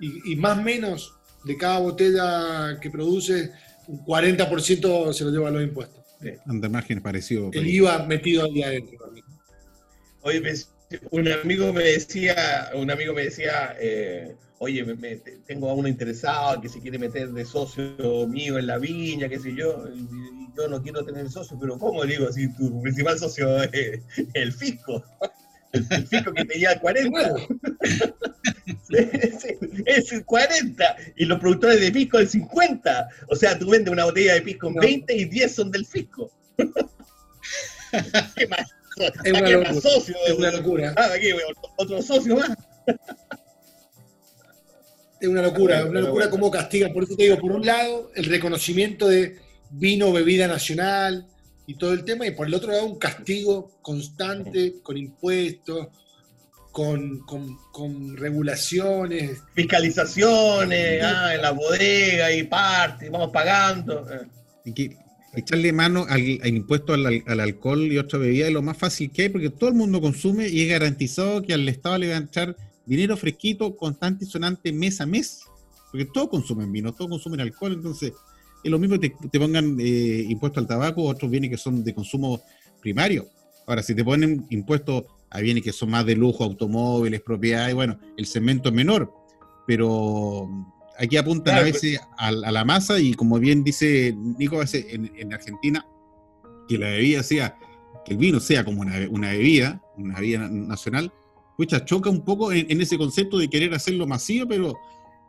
Speaker 4: y, más o menos de cada botella que produce, un 40% se lo lleva a los impuestos.
Speaker 1: Anda margen parecido.
Speaker 4: El IVA metido ahí adentro.
Speaker 2: Oye, un amigo me decía, un amigo me decía, eh, oye, me, tengo a uno interesado que se quiere meter de socio mío en la viña, qué sé yo, y, yo no quiero tener socio, pero ¿cómo digo si tu principal socio es el fisco? El, fisco que te lleva 40. es el 40 y los productores de pisco el 50. O sea, tú vendes una botella de pisco en 20 y 10 son del fisco. (laughs) ¿Qué más? Es una, locura. Socio, es una locura. Ah, aquí, otro socio más
Speaker 4: es una locura, una locura cómo castiga. Por eso te digo, por un lado, el reconocimiento de vino, bebida nacional y todo el tema, y por el otro lado, un castigo constante con impuestos, con, con, regulaciones.
Speaker 2: Fiscalizaciones, ah, en la bodega y parte, vamos pagando.
Speaker 1: Y echarle mano al, impuesto al, al, alcohol y otra bebida es lo más fácil que hay, porque todo el mundo consume y es garantizado que al Estado le van a echar dinero fresquito, constante y sonante mes a mes, porque todos consumen vino, todos consumen alcohol, entonces es lo mismo que te, pongan eh, impuesto al tabaco, otros bienes que son de consumo primario. Ahora, si te ponen impuestos a bienes que son más de lujo, automóviles, propiedades, bueno, el segmento es menor, pero aquí apuntan a veces a, la masa y como bien dice Nico, a en, en, Argentina, que la bebida sea, que el vino sea como una, una bebida, una bebida nacional, pucha, choca un poco en, ese concepto de querer hacerlo masivo, pero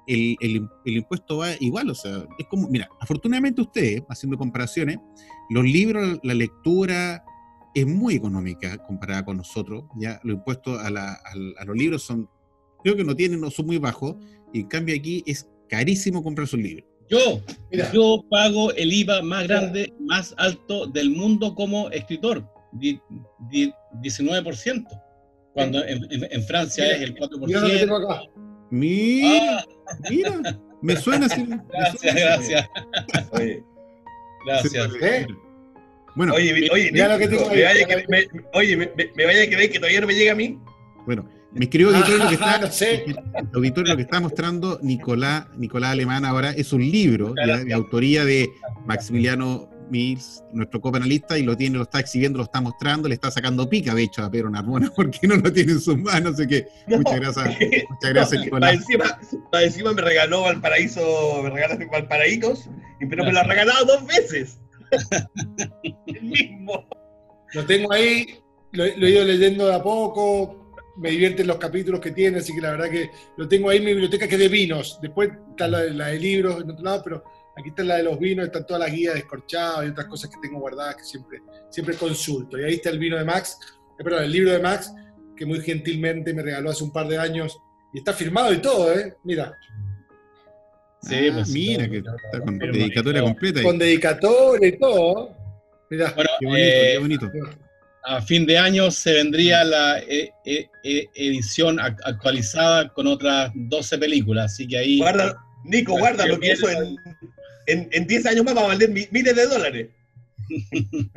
Speaker 1: el, impuesto va igual, o sea, es como, mira, afortunadamente ustedes, haciendo comparaciones, los libros, la lectura es muy económica comparada con nosotros, ya los impuestos a, los libros son, creo que no tienen, no son muy bajos, y en cambio aquí es carísimo comprar sus libros.
Speaker 3: Yo, yo pago el IVA más grande, más alto del mundo como escritor, 19%. Cuando en, Francia es el 4%. Mira lo que tengo acá.
Speaker 1: Mira, ah. mira, me suena así.
Speaker 3: Gracias, gracias. Oye, gracias. ¿Eh?
Speaker 2: Bueno, oye, oye, me, me, vaya a creer que todavía no me llega a mí.
Speaker 1: Bueno, mi querido auditor, lo que (laughs) está, no sé. auditor, lo que está mostrando Nicolás, Nicolás Alemán ahora es un libro de, de autoría de Maximiliano Mills, nuestro copanalista, y lo tiene, lo está exhibiendo, lo está mostrando, le está sacando pica, de hecho, a Pedro Narbona, (laughs) porque no lo tiene en sus manos. Así que muchas gracias, muchas gracias,
Speaker 2: Nicolás. Para encima, me regaló Valparaíso, me regalaste Valparaísos, pero me lo ha regalado dos veces. (laughs) El mismo.
Speaker 4: Lo tengo ahí, lo, he ido leyendo de a poco, me divierten los capítulos que tiene, así que la verdad que lo tengo ahí en mi biblioteca que es de vinos. Después está la, la de libros en otro lado, pero Aquí está la de los vinos, están todas las guías de escorchados y otras cosas que tengo guardadas que siempre, siempre consulto. Y ahí está el vino de Max, eh, perdón, el libro de Max, que muy gentilmente me regaló hace un par de años y está firmado y todo, ¿eh? Mira.
Speaker 1: Sí, ah, pues, mira, que está con dedicatoria completa.
Speaker 4: Con dedicatoria y todo.
Speaker 3: Mira, bueno, qué bonito, qué eh, bonito. A fin de año se vendría la eh, eh, edición actualizada con otras 12 películas, así que ahí...
Speaker 2: Guarda, Nico, guarda lo que eso en, en, 10 años más va a valer miles de dólares. (laughs)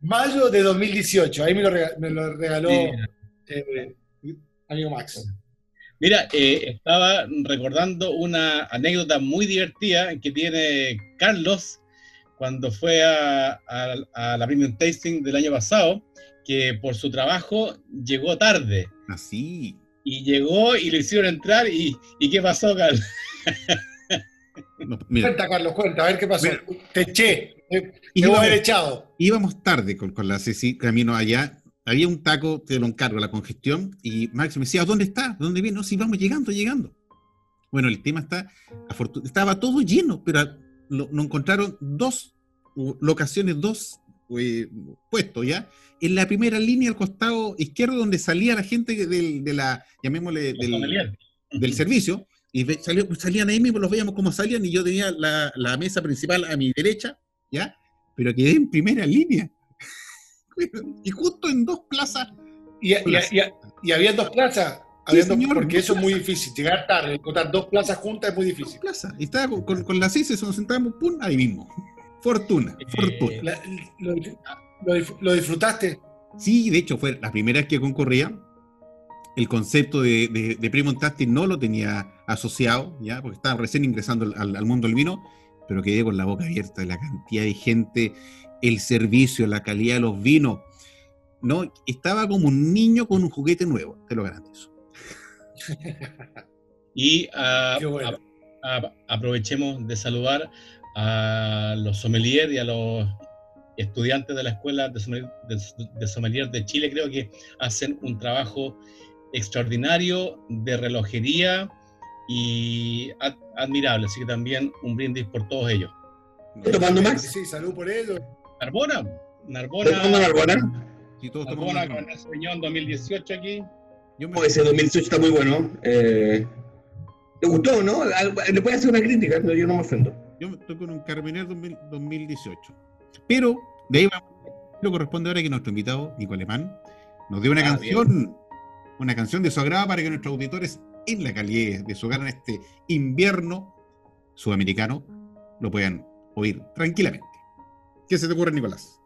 Speaker 4: Mayo de 2018, ahí me lo regaló, amigo Max.
Speaker 3: Mira, eh, estaba recordando una anécdota muy divertida que tiene Carlos cuando fue a, la Premium Tasting del año pasado, que por su trabajo llegó tarde.
Speaker 1: Así.
Speaker 3: Ah, y llegó y le hicieron entrar y, ¿qué pasó, Carlos? (laughs)
Speaker 4: cuenta, Carlos, cuenta, a ver qué pasó. Te eché, íbamos, echado.
Speaker 1: Íbamos tarde con, con la Ceci camino allá había un taco, te lo encargo, la congestión, y Max me decía, ¿dónde está? ¿Dónde viene? No, si vamos llegando, llegando. Bueno, el tema está, estaba todo lleno, pero lo, encontraron dos locaciones, dos eh, puestos ya, en la primera línea al costado izquierdo donde salía la gente del, de la, llamémosle, del, servicio, y salían ahí mismo, los veíamos como salían, y yo tenía la, la mesa principal a mi derecha, ¿ya? Pero quedé en primera línea (laughs) y justo en dos plazas.
Speaker 4: Y, y, había dos plazas. porque eso es muy difícil. Llegar tarde, encontrar dos plazas juntas es muy difícil.
Speaker 1: Plaza. Y estaba con, con, las S, nos sentábamos, pum, ahí mismo. Fortuna, eh, fortuna.
Speaker 4: lo, disfrutaste?
Speaker 1: Sí, de hecho, fue la primera vez que concurría. El concepto de, de, de Primo no lo tenía asociado, ya, porque estaba recién ingresando al, al mundo del vino, pero quedé con la boca abierta de la cantidad de gente el servicio, la calidad de los vinos. No, estaba como un niño con un juguete nuevo, te lo garantizo. (laughs)
Speaker 3: y ah, aprovechemos de saludar a los sommeliers y a los estudiantes de la Escuela de sommelier, de, Chile. Creo que hacen un trabajo extraordinario de relojería y admirable. Así que también un brindis por todos ellos.
Speaker 4: ¿Tomando más? Sí, salud por ellos.
Speaker 3: Narbona. Narbona.
Speaker 2: Narbona?
Speaker 3: Sí, todos Narbona con el Señor 2018 aquí.
Speaker 2: Yo me... Ese 2018 está muy bueno. Eh, ¿Te gustó, no? Le puedes hacer una crítica, pero yo no me ofendo.
Speaker 1: Yo estoy con un Carabiner 2018. Pero, de ahí lo corresponde ahora que nuestro invitado, Nico Alemán, nos dio una ah, canción, una canción de su agrado para que nuestros auditores en la calidad de su hogar en este invierno sudamericano lo puedan oír tranquilamente. ¿Qué se te ocurre, Nicolás?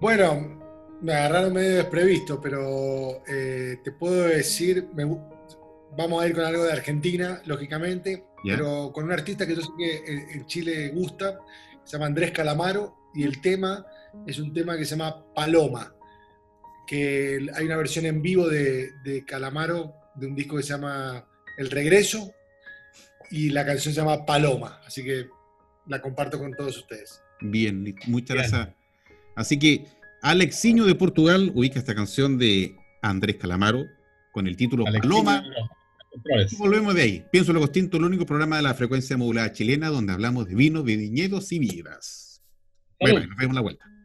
Speaker 4: Bueno, me agarraron medio desprevisto, pero eh, te puedo decir, vamos a ir con algo de Argentina, lógicamente, pero con un artista que yo sé que en Chile gusta, se llama Andrés Calamaro, y el tema es un tema que se llama Paloma, que hay una versión en vivo de, de Calamaro de un disco que se llama El Regreso, y la canción se llama Paloma, así que la comparto con todos ustedes.
Speaker 1: Bien, muchas gracias. Así que Alexiño de Portugal ubica esta canción de Andrés Calamaro con el título Paloma. Y volvemos de ahí. Pienso lo Costinto, el único programa de la frecuencia modulada chilena donde hablamos de vinos, viñedos y vidas. Bueno, nos vemos la vuelta.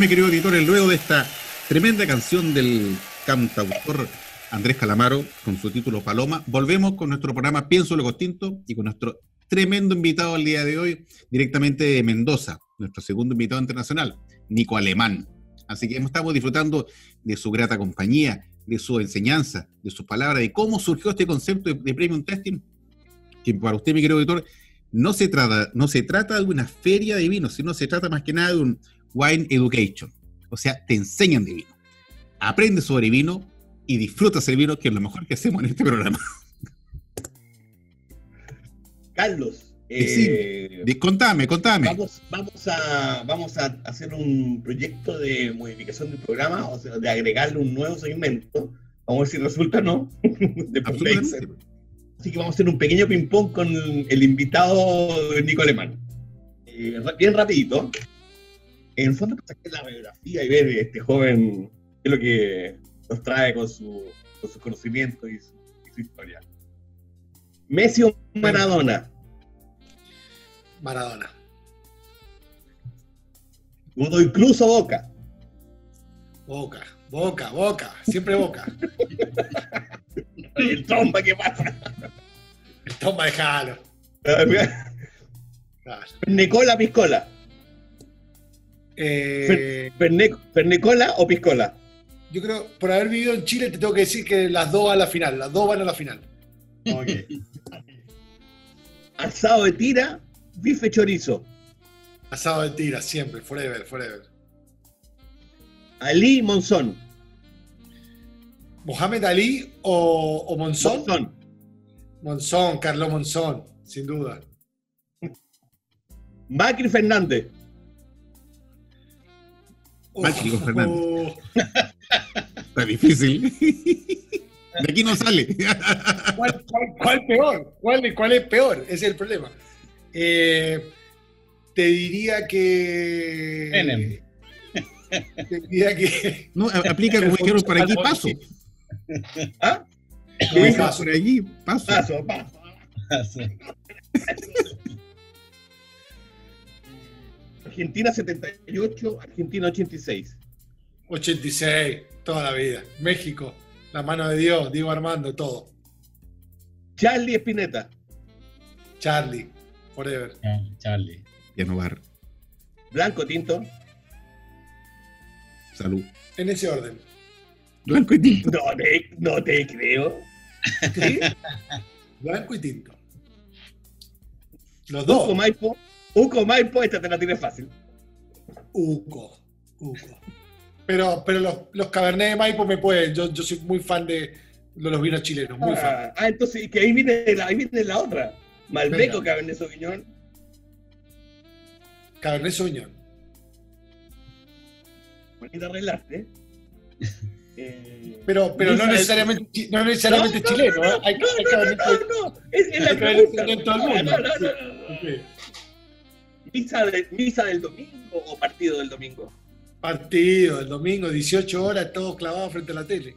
Speaker 1: Me querido editores, luego de esta tremenda canción del cantautor Andrés Calamaro con su título Paloma, volvemos con nuestro programa Pienso lo Costinto y con nuestro tremendo invitado al día de hoy, directamente de Mendoza, nuestro segundo invitado internacional, Nico Alemán. Así que estamos disfrutando de su grata compañía, de su enseñanza, de sus palabras, de cómo surgió este concepto de, Premium Testing, que para usted, mi querido auditor, no se, trata, no se trata de una feria de vino, sino se trata más que nada de un wine education. O sea, te enseñan de vino. Aprende sobre vino y disfrutas el vino, que es lo mejor que hacemos en este programa. (laughs)
Speaker 2: Carlos,
Speaker 1: eh, sí, contame, contame.
Speaker 2: Vamos, vamos, a, vamos a hacer un proyecto de modificación del programa, o sea, de agregarle un nuevo segmento. Vamos a ver si resulta o no. (laughs) Así que vamos a hacer un pequeño ping-pong con el invitado Nico Alemán. Eh, bien rapidito. En el fondo, sacar la biografía y ver este joven qué es lo que nos trae con su, con su conocimiento y su, y su historia. Messi o Maradona.
Speaker 4: Maradona.
Speaker 2: Incluso Boca.
Speaker 4: Boca, Boca, Boca, siempre Boca.
Speaker 2: el tromba, ¿qué pasa?
Speaker 4: El tromba de Jalo.
Speaker 2: Pernecola, piscola.
Speaker 4: Eh,
Speaker 2: ¿Pernecola o piscola?
Speaker 4: Yo creo, por haber vivido en Chile, te tengo que decir que las dos a la final. Las dos van a la final.
Speaker 2: Okay. (laughs) Asado de tira, bife chorizo.
Speaker 4: Asado de tira, siempre, forever, forever.
Speaker 2: Ali Monzón.
Speaker 4: ¿Mohamed Ali o, o Monzón? Monzón. Monzón, Carlos Monzón, sin duda.
Speaker 2: Macri Fernández.
Speaker 1: Fernández. Está difícil. De aquí no sale.
Speaker 4: ¿Cuál, cuál, peor? ¿Cuál, ¿Cuál, es peor? Ese es el problema. Eh, te diría que.
Speaker 3: Enem.
Speaker 4: Te diría que.
Speaker 1: No, aplica como dijeron por aquí, paso.
Speaker 2: ¿Ah?
Speaker 1: No, paso. por allí, paso.
Speaker 2: Paso, paso. paso. Argentina 78, Argentina 86.
Speaker 4: 86, toda la vida. México, la mano de Dios, Diego Armando, todo.
Speaker 2: Charlie Espineta.
Speaker 4: Charlie, forever.
Speaker 3: Charlie.
Speaker 1: no Bar.
Speaker 2: Blanco Tinto.
Speaker 1: Salud.
Speaker 4: En ese orden.
Speaker 1: Blanco y tinto.
Speaker 2: No te, no te creo.
Speaker 4: ¿Sí? Blanco y tinto. Los dos.
Speaker 2: Maipo. Uco Maipo, esta te la tiene fácil.
Speaker 4: Uco. Uco. Pero, pero los, los Cabernet de Maipo me pueden. Yo, yo soy muy fan de, los vinos chilenos. Muy
Speaker 2: ah,
Speaker 4: fan.
Speaker 2: Ah, entonces, que ahí viene la, ahí viene la otra. Malbeco Cabernet Sauvignon.
Speaker 4: Cabernet Sauvignon.
Speaker 2: Bonita arreglaste. (laughs) Eh,
Speaker 4: pero pero no necesariamente, no necesariamente no, chileno.
Speaker 2: No,
Speaker 4: ¿eh? hay,
Speaker 2: no, no, no, no, es, es la pregunta.
Speaker 4: En todo el mundo.
Speaker 2: No, no, no, okay. ¿Misa, de, ¿Misa del domingo o partido del domingo?
Speaker 4: Partido del domingo, 18 horas, todos clavados frente a la tele.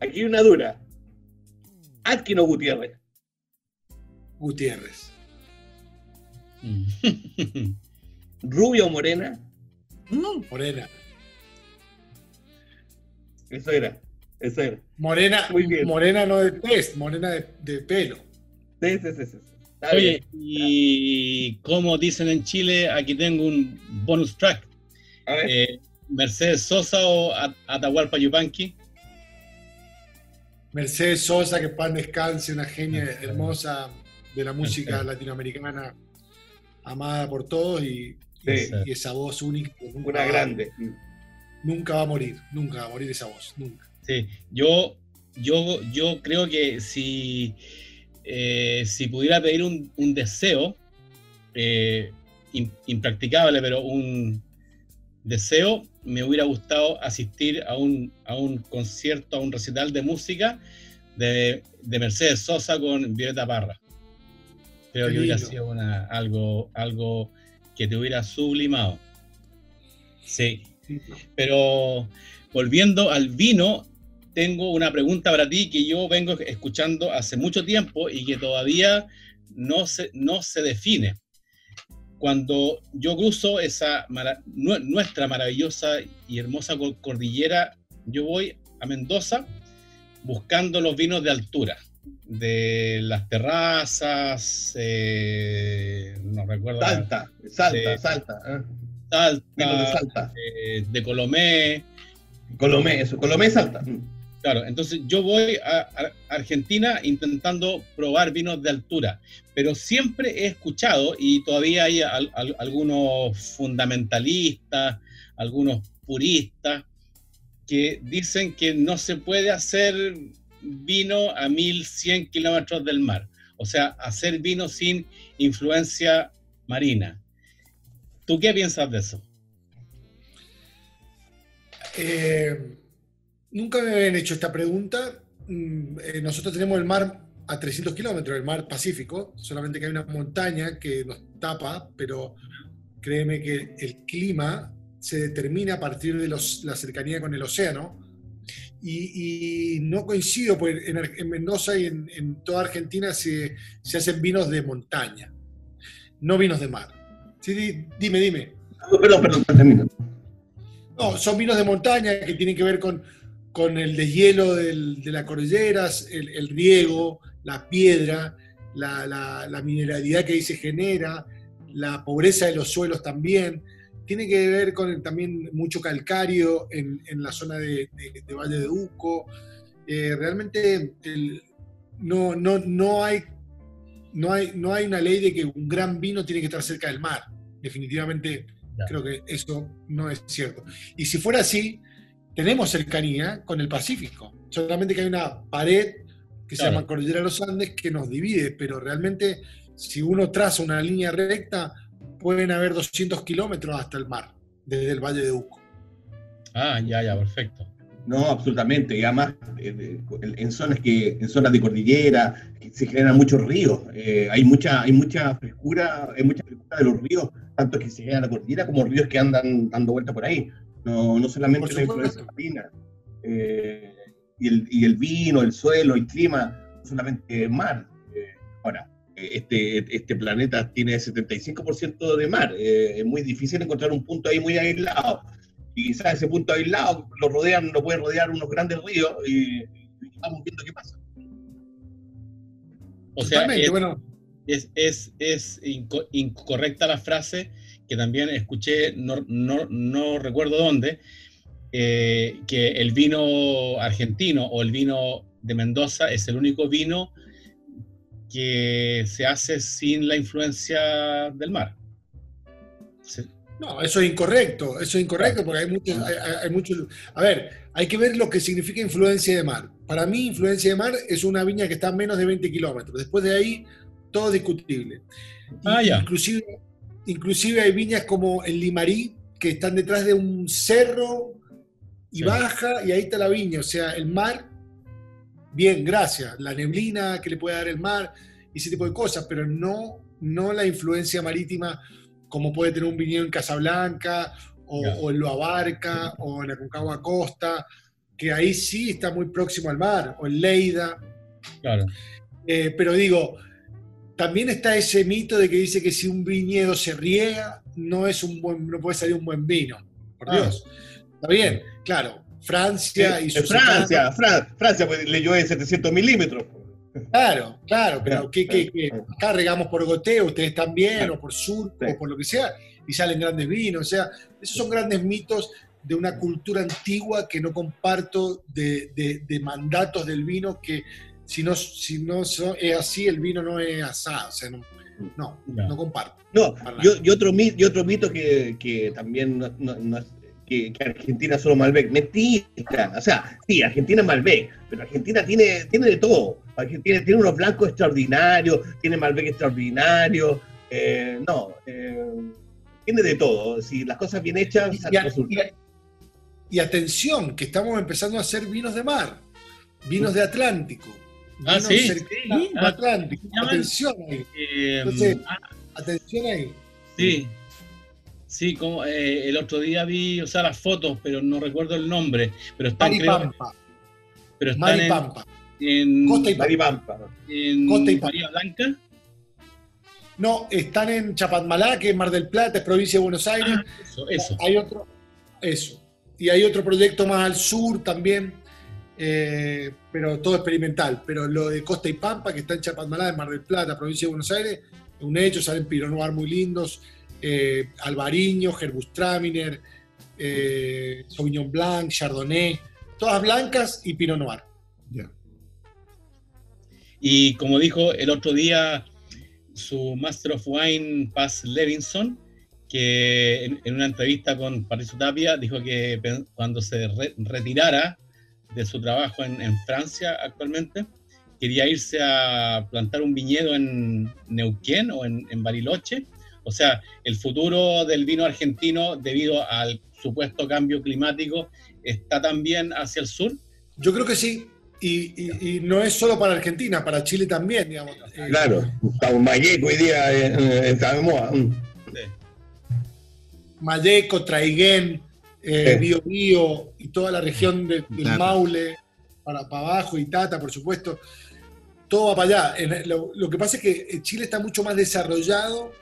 Speaker 2: Aquí hay una dura. Atkin o Gutiérrez.
Speaker 4: Gutiérrez. (laughs)
Speaker 2: ¿Rubio o morena?
Speaker 4: No. Morena.
Speaker 2: Eso era, eso era.
Speaker 4: Morena, Muy bien. morena no de test, morena de, de pelo.
Speaker 2: Sí, sí, sí. sí.
Speaker 3: Oye, y como dicen en Chile, aquí tengo un bonus track.
Speaker 2: A ver.
Speaker 3: Eh, Mercedes Sosa o Atahualpa Yupanqui.
Speaker 4: Mercedes Sosa, que pan descanse, una genia hermosa de la música latinoamericana, amada por todos y,
Speaker 2: Sí.
Speaker 4: y esa voz única. nunca
Speaker 2: Una
Speaker 4: va-
Speaker 2: grande.
Speaker 4: Nunca va a morir, nunca va a morir esa voz, nunca.
Speaker 3: Sí, yo, yo, yo creo que si, eh, si pudiera pedir un, un deseo, eh, im- impracticable, pero un deseo, me hubiera gustado asistir a un, a un concierto, a un recital de música de, de Mercedes Sosa con Violeta Parra. Creo
Speaker 4: Qué
Speaker 3: que hubiera
Speaker 4: lindo.
Speaker 3: sido una, algo, algo que te hubiera sublimado. Sí. Pero volviendo al vino, tengo una pregunta para ti que yo vengo escuchando hace mucho tiempo y que todavía no se, no se define. cuando yo cruzo esa nuestra maravillosa y hermosa cordillera, yo voy a Mendoza buscando los vinos de altura, de las terrazas, eh, no recuerdo.
Speaker 2: Salta, Salta, de, Salta.
Speaker 3: ¿eh? Salta, de, Salta. Eh, de Colomé.
Speaker 2: Colomé, eso, Colomé, Salta.
Speaker 3: Claro, entonces yo voy a, Argentina intentando probar vinos de altura, pero siempre he escuchado, y todavía hay algunos fundamentalistas, algunos puristas, que dicen que no se puede hacer vino a 1100 kilómetros del mar, o sea, hacer vino sin influencia marina. ¿Tú qué piensas de eso?
Speaker 4: Eh Nunca me habían hecho esta pregunta. Mm, eh, nosotros tenemos el mar a 300 kilómetros, el mar Pacífico, solamente que hay una montaña que nos tapa, pero créeme que el clima se determina a partir de la cercanía con el océano. Y, no coincido, porque en, Mendoza y en, toda Argentina se, hacen vinos de montaña, no vinos de mar. Sí, dime, dime.
Speaker 2: Perdón, perdón, termino.
Speaker 4: No, son vinos de montaña que tienen que ver con, con el deshielo del, de las cordilleras, el, riego, la piedra, la, mineralidad que ahí se genera, la pobreza de los suelos también. Tiene que ver con también mucho calcario en, la zona de, Valle de Uco. Eh, realmente no, no, no, hay, no, hay, no hay una ley de que un gran vino tiene que estar cerca del mar. Definitivamente creo que eso no es cierto. Y si fuera así, tenemos cercanía con el Pacífico, solamente que hay una pared que se llama Cordillera de los Andes que nos divide, pero realmente si uno traza una línea recta, pueden haber 200 kilómetros hasta el mar, desde el Valle de Uco.
Speaker 3: Ah, ya, ya, perfecto.
Speaker 2: No, absolutamente. Y además, eh, en zonas que, en zonas de cordillera, se generan muchos ríos. Eh, hay mucha, hay mucha frescura, hay mucha frescura de los ríos, tanto que se generan la cordillera como ríos que andan dando vuelta por ahí. No, no solamente la influencia marina. Eh, y, el, y, el, vino, el suelo, el clima, no solamente mar. Eh, ahora, eh, este, este planeta tiene 75% de mar. es muy difícil encontrar un punto ahí muy aislado. Y quizás ese punto aislado lo rodean, lo puede rodear unos grandes ríos y, vamos viendo qué pasa.
Speaker 3: O sea, es, bueno. es, es, es incorrecta la frase que también escuché, no, no, no recuerdo dónde, eh, que el vino argentino o el vino de Mendoza es el único vino que se hace sin la influencia del mar.
Speaker 4: No, eso es incorrecto, eso es incorrecto porque hay muchos, hay, muchos... A ver, hay que ver lo que significa influencia de mar. Para mí, influencia de mar es una viña que está a menos de 20 kilómetros. Después de ahí, todo discutible.
Speaker 3: Ah, ya.
Speaker 4: Inclusive, Inclusive hay viñas como el Limarí, que están detrás de un cerro y baja y ahí está la viña. O sea, el mar, bien, gracias. La neblina que le puede dar el mar y ese tipo de cosas, pero no, no la influencia marítima como puede tener un viñedo en Casablanca o, en Lo Abarca o en Aconcagua Costa, que ahí sí está muy próximo al mar, o en Leida.
Speaker 3: Claro.
Speaker 4: Eh, pero digo, también está ese mito de que dice que si un viñedo se riega, no, es un buen, no puede salir un buen vino. Por ah. Dios. Está bien, claro. Francia y
Speaker 2: su Francia, Francia pues, le llueve 700 milímetros.
Speaker 4: Claro, claro, pero ¿qué, acá regamos por goteo, ustedes también, o por sur, o por lo que sea, y salen grandes vinos. O sea, esos son grandes mitos de una cultura antigua que no comparto de, de mandatos del vino que si no, si no es así, el vino no es asado. O sea, no, no, no, comparto.
Speaker 2: No, yo, y, otro, y otro mito que, que también no, es que, Argentina es solo Malbec. Mentira. O sea, sí, Argentina es Malbec, pero Argentina tiene, tiene de todo. Argentina tiene unos blancos extraordinarios, tiene Malbec extraordinario. Eh, no, eh, tiene de todo. Si las cosas bien hechas,
Speaker 4: y, y, atención, que estamos empezando a hacer vinos de mar, vinos de Atlántico.
Speaker 3: Ah, sí.
Speaker 4: Atlántico. Atención ahí. Eh, ah. atención ahí.
Speaker 3: Sí. Sí, como eh, el otro día vi, o sea, las fotos, pero no recuerdo el nombre. Pero están
Speaker 4: Maripampa.
Speaker 3: pero están
Speaker 4: Maripampa.
Speaker 3: En,
Speaker 4: Costa y Pampa.
Speaker 3: En Costa y Blanca.
Speaker 4: No, están en Chapadmalá, que es Mar del Plata, es provincia de Buenos Aires.
Speaker 3: Ah, eso, eso.
Speaker 4: Hay otro, eso. Y hay otro proyecto más al sur también, eh, pero todo experimental. Pero lo de Costa y Pampa, que está en Chapadmalá, en Mar del Plata, provincia de Buenos Aires, es un hecho, salen Pinot Noir muy lindos, eh, Albariño, Gerbustraminer, eh, Sauvignon Blanc, Chardonnay, todas blancas y Pinot Noir.
Speaker 1: Ya.
Speaker 3: Y como dijo el otro día su Master of Wine, Paz Levinson, que en, en una entrevista con Patricio Tapia dijo que cuando se re- retirara de su trabajo en, en Francia actualmente, quería irse a plantar un viñedo en Neuquén o en, en Bariloche. O sea, el futuro del vino argentino, debido al supuesto cambio climático, está también hacia el sur.
Speaker 4: Yo creo que sí. Y, y- y no es solo para Argentina, para Chile también, digamos. Eh,
Speaker 2: Claro, estamos Mayeco hoy día eh, eh, moda. Mm.
Speaker 4: Mayeco, Traiguén, eh,
Speaker 2: Sí.
Speaker 4: Bío Bío y toda la región de- del
Speaker 1: Tata.
Speaker 4: Maule, para, para abajo, y Tata, por supuesto. Todo va para allá. En- lo, lo que pasa es que eh, Chile está mucho más desarrollado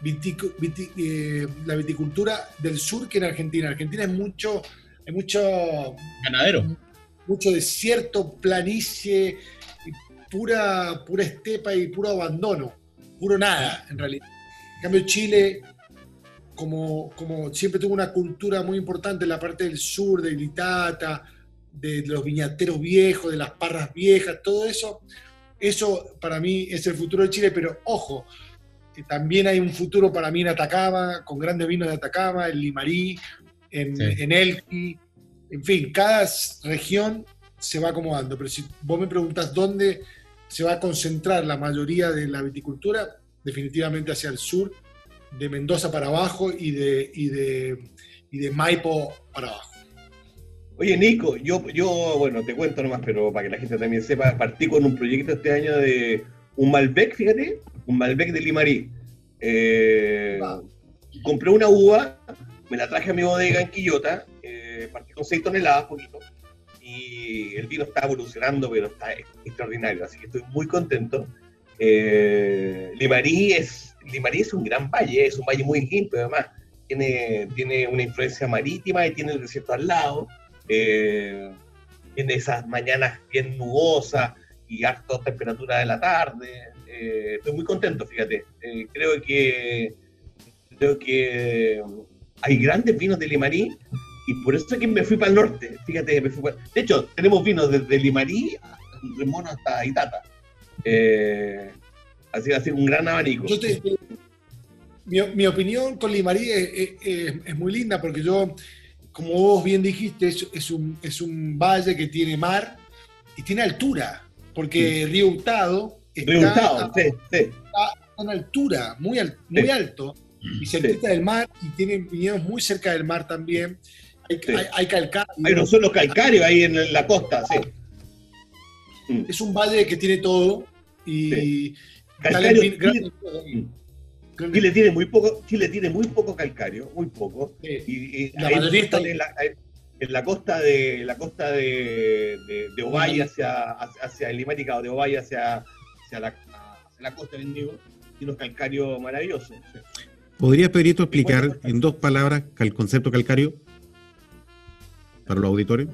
Speaker 4: viti- eh, la viticultura del sur que en Argentina. Argentina es mucho, hay mucho,
Speaker 3: Ganadero.
Speaker 4: mucho desierto, planicie, y pura, pura estepa y puro abandono, puro nada, en realidad. En cambio, Chile, como, como siempre tuvo una cultura muy importante en la parte del sur, de Itata, de los viñateros viejos, de las parras viejas, todo eso, eso para mí es el futuro de Chile, pero ojo, que también hay un futuro para mí en Atacama, con grandes vinos de Atacama, en Limarí, en,
Speaker 3: Sí.
Speaker 4: en Elqui, en fin, cada región se va acomodando, pero si vos me preguntas dónde se va a concentrar la mayoría de la viticultura, definitivamente hacia el sur, de Mendoza para abajo y de, y de, y de Maipo para abajo.
Speaker 2: Oye, Nico, yo, yo, bueno, te cuento nomás, pero para que la gente también sepa, partí con un proyecto este año de un Malbec, fíjate, un Malbec de Limarí. Eh,
Speaker 4: Ah.
Speaker 2: compré una uva, me la traje a mi bodega en Quillota, eh, partí con 6 toneladas, poquito, y el vino está evolucionando, pero está extraordinario, así que estoy muy contento. Eh, Limarí, es, Limarí es un gran valle, es un valle muy limpio, además, tiene, tiene una influencia marítima y tiene el desierto al lado eh, en esas mañanas bien nubosas y harta temperatura de la tarde. Eh, estoy muy contento, fíjate. Eh, creo que creo que hay grandes vinos de Limarí y por eso es que me fui para el norte. Fíjate, de hecho, tenemos vinos desde Limarí Remono hasta Itata. Así va a ser un gran abanico.
Speaker 4: Yo te- te- mi, mi opinión con Limarí es, es- es- es muy linda porque yo, como vos bien dijiste, es, es un, es un valle que tiene mar y tiene altura, porque Río Hurtado está,
Speaker 2: Resultado, sí, sí.
Speaker 4: está en altura, muy, al- muy
Speaker 2: Sí.
Speaker 4: alto, y cerquita del mar, y tiene viñedos muy cerca del mar también. Hay,
Speaker 2: Sí.
Speaker 4: hay, hay calcáreos.
Speaker 2: Hay unos suelos calcáreos ahí en la costa, sí.
Speaker 4: Es un valle que tiene todo y
Speaker 2: Calcario, Chile, tiene muy poco, Chile tiene muy poco calcario, muy poco.
Speaker 4: sí.
Speaker 2: Y, y
Speaker 4: La
Speaker 2: hay
Speaker 4: mayoría
Speaker 2: unos
Speaker 4: está
Speaker 2: en la, en la costa de la costa de, de, de Ovalle hacia, hacia, el Limática o de Ovalle hacia, hacia, la, hacia la costa del Diego, y unos calcarios maravillosos. sí.
Speaker 1: ¿Podrías, Pedrito, explicar en dos palabras el concepto calcario para los auditores?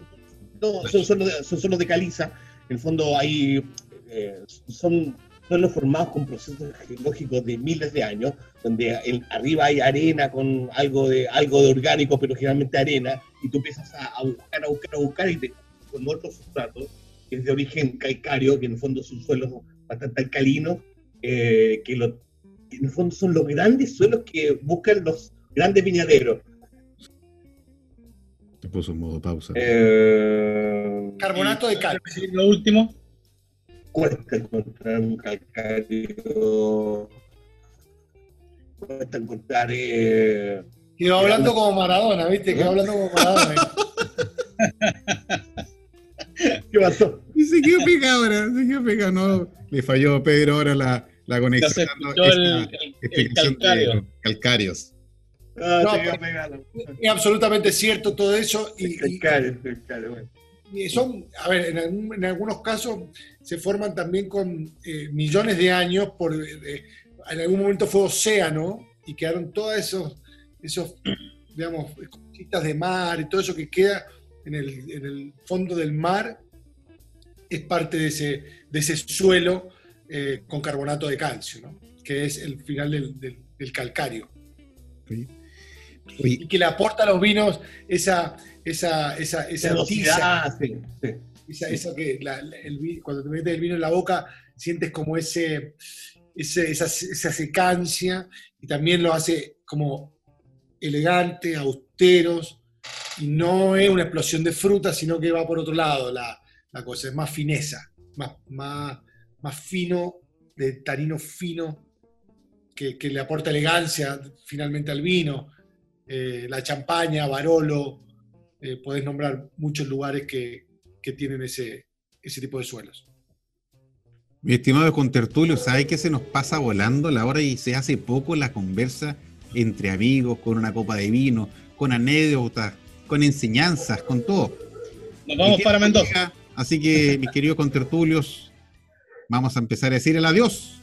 Speaker 2: No, son suelos de, son suelos de caliza. En el fondo hay eh, son suelos formados con procesos geológicos de miles de años, donde el- arriba hay arena con algo de algo de orgánico, pero generalmente arena, y tú empiezas a, a buscar, a buscar, a buscar, y te, con otros sustratos, que es de origen calcáreo, que en el fondo son suelos bastante alcalinos, eh, que, lo- que en el fondo son los grandes suelos que buscan los grandes viñaderos.
Speaker 1: Te puso en modo pausa.
Speaker 2: Eh,
Speaker 4: Carbonato de cal.
Speaker 3: Sí, Lo último,
Speaker 2: cuesta encontrar un calcario. Cuesta encontrar. Eh,
Speaker 4: Quedó hablando como Maradona, ¿viste? Quedó hablando como Maradona. (laughs)
Speaker 2: ¿Qué pasó?
Speaker 1: Y se quedó pegado ahora, se quedó pegado. No, le falló a Pedro ahora la, la conexión.
Speaker 3: el,
Speaker 1: esta
Speaker 3: el-
Speaker 1: de
Speaker 3: calcario.
Speaker 1: calcarios.
Speaker 2: Ah,
Speaker 4: No. Es absolutamente cierto todo eso. Y,
Speaker 2: El
Speaker 4: y-
Speaker 2: calcario, el calcario, bueno.
Speaker 4: Son, a ver, en, algún- en algunos casos se forman también con eh, millones de años por eh, en algún momento fue océano y quedaron todos esos, esos (clears throat) digamos, cositas de mar y todo eso que queda en el, fondo del mar es parte de ese, de ese suelo eh, con carbonato de calcio, ¿no? que es el final del, calcario. Y que le aporta a los vinos esa, esa, esa, esa, esa, que cuando te metes el vino en la boca sientes como ese, esa, secancia y también lo hace como elegante, austeros, y no es una explosión de fruta, sino que va por otro lado la, cosa, es más fineza, más, más, más fino, de tarino fino, que, le aporta elegancia finalmente al vino. Eh, la champaña, Barolo, eh, podés nombrar muchos lugares que, que tienen ese, ese tipo de suelos.
Speaker 1: Mi estimado contertulio, ¿sabe que se nos pasa volando la hora y se hace poco la conversa entre amigos, con una copa de vino, con anécdotas, con enseñanzas, con todo?
Speaker 3: Nos vamos para Mendoza.
Speaker 1: Así que, (laughs) mis queridos contertulios, vamos a empezar a decir el adiós.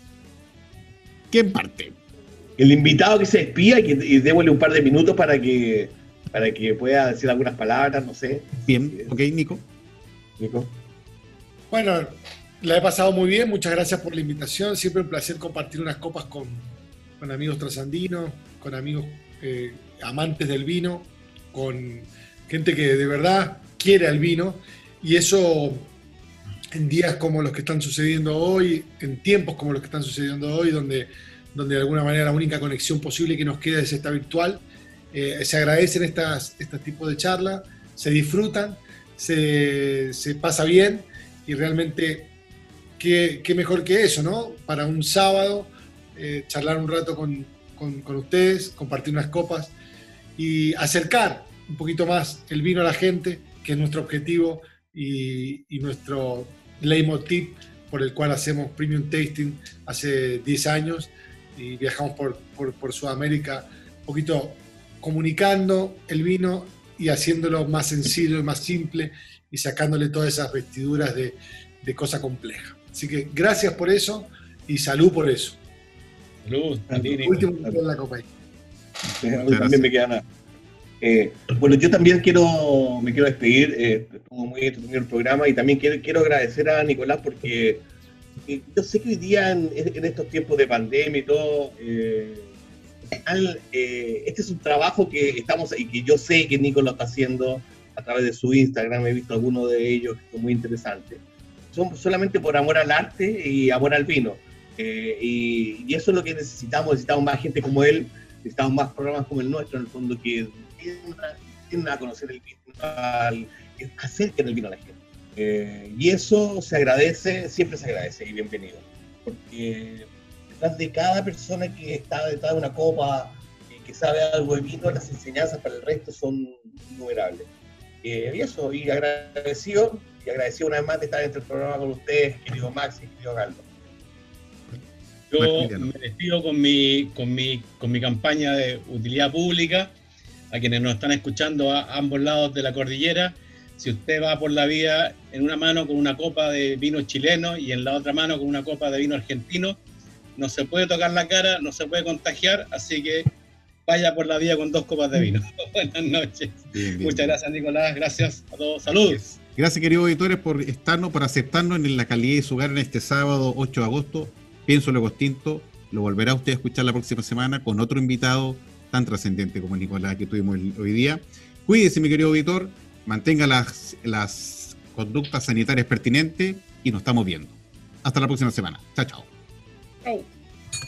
Speaker 1: ¿Quién parte?
Speaker 2: El invitado que se despida y, y démosle un par de minutos para que, para que pueda decir algunas palabras, no sé.
Speaker 1: Bien, ok, Nico.
Speaker 4: Bueno, la he pasado muy bien, muchas gracias por la invitación, siempre un placer compartir unas copas con, amigos trasandinos, con amigos eh, amantes del vino, con gente que de verdad quiere el vino y eso en días como los que están sucediendo hoy, en tiempos como los que están sucediendo hoy, donde, donde de alguna manera la única conexión posible que nos queda es esta virtual, eh, se agradecen estas, estos tipos de charlas, se disfrutan se, pasa bien y realmente qué, mejor que eso, ¿no? Para un sábado, eh, charlar un rato con, ustedes, compartir unas copas y acercar un poquito más el vino a la gente, que es nuestro objetivo y, nuestro leitmotiv por el cual hacemos Premium Tasting hace 10 años y viajamos por, por, por Sudamérica, un poquito comunicando el vino y haciéndolo más sencillo y más simple y sacándole todas esas vestiduras de, de cosa compleja. Así que gracias por eso y salud por eso.
Speaker 3: Salud,
Speaker 4: último en la copa.
Speaker 2: también me queda nada. Eh, bueno, yo también quiero, me quiero despedir, eh, estuvo muy entretenido el programa y también quiero, quiero agradecer a Nicolás porque eh, yo sé que hoy día en, en, estos tiempos de pandemia y todo, eh, eh, este es un trabajo que estamos y que yo sé que Nico lo está haciendo a través de su Instagram, he visto algunos de ellos que son muy interesantes. Son solamente por amor al arte y amor al vino. Eh, y, eso es lo que necesitamos, necesitamos más gente como él, necesitamos más programas como el nuestro, en el fondo, que tiendan a conocer el vino, al, que acerquen el vino a la gente. Eh, y eso se agradece, siempre se agradece y bienvenido. Porque de cada persona que está detrás de una copa, y que sabe algo de vino, las enseñanzas para el resto son innumerables. Eh, y eso, y agradecido, y agradecido una vez más de estar en este programa con ustedes, querido Max y querido Galdo.
Speaker 3: Yo me despido con mi, con, mi, con mi campaña de utilidad pública a quienes nos están escuchando a ambos lados de la cordillera. Si usted va por la vía en una mano con una copa de vino chileno y en la otra mano con una copa de vino argentino, no se puede tocar la cara, no se puede contagiar, así que vaya por la vía con dos copas de vino. (laughs) Buenas noches. Muchas gracias, Nicolás. Gracias a todos. Saludos.
Speaker 1: Gracias, queridos auditores, por estarnos, por aceptarnos en la calidad de su hogar en este sábado 8 de agosto. Pienso lo distinto. Lo volverá usted a escuchar la próxima semana con otro invitado tan trascendente como Nicolás que tuvimos hoy día. Cuídese, mi querido auditor. Mantenga las, las conductas sanitarias pertinentes y nos estamos viendo. Hasta la próxima semana. Chao, chao.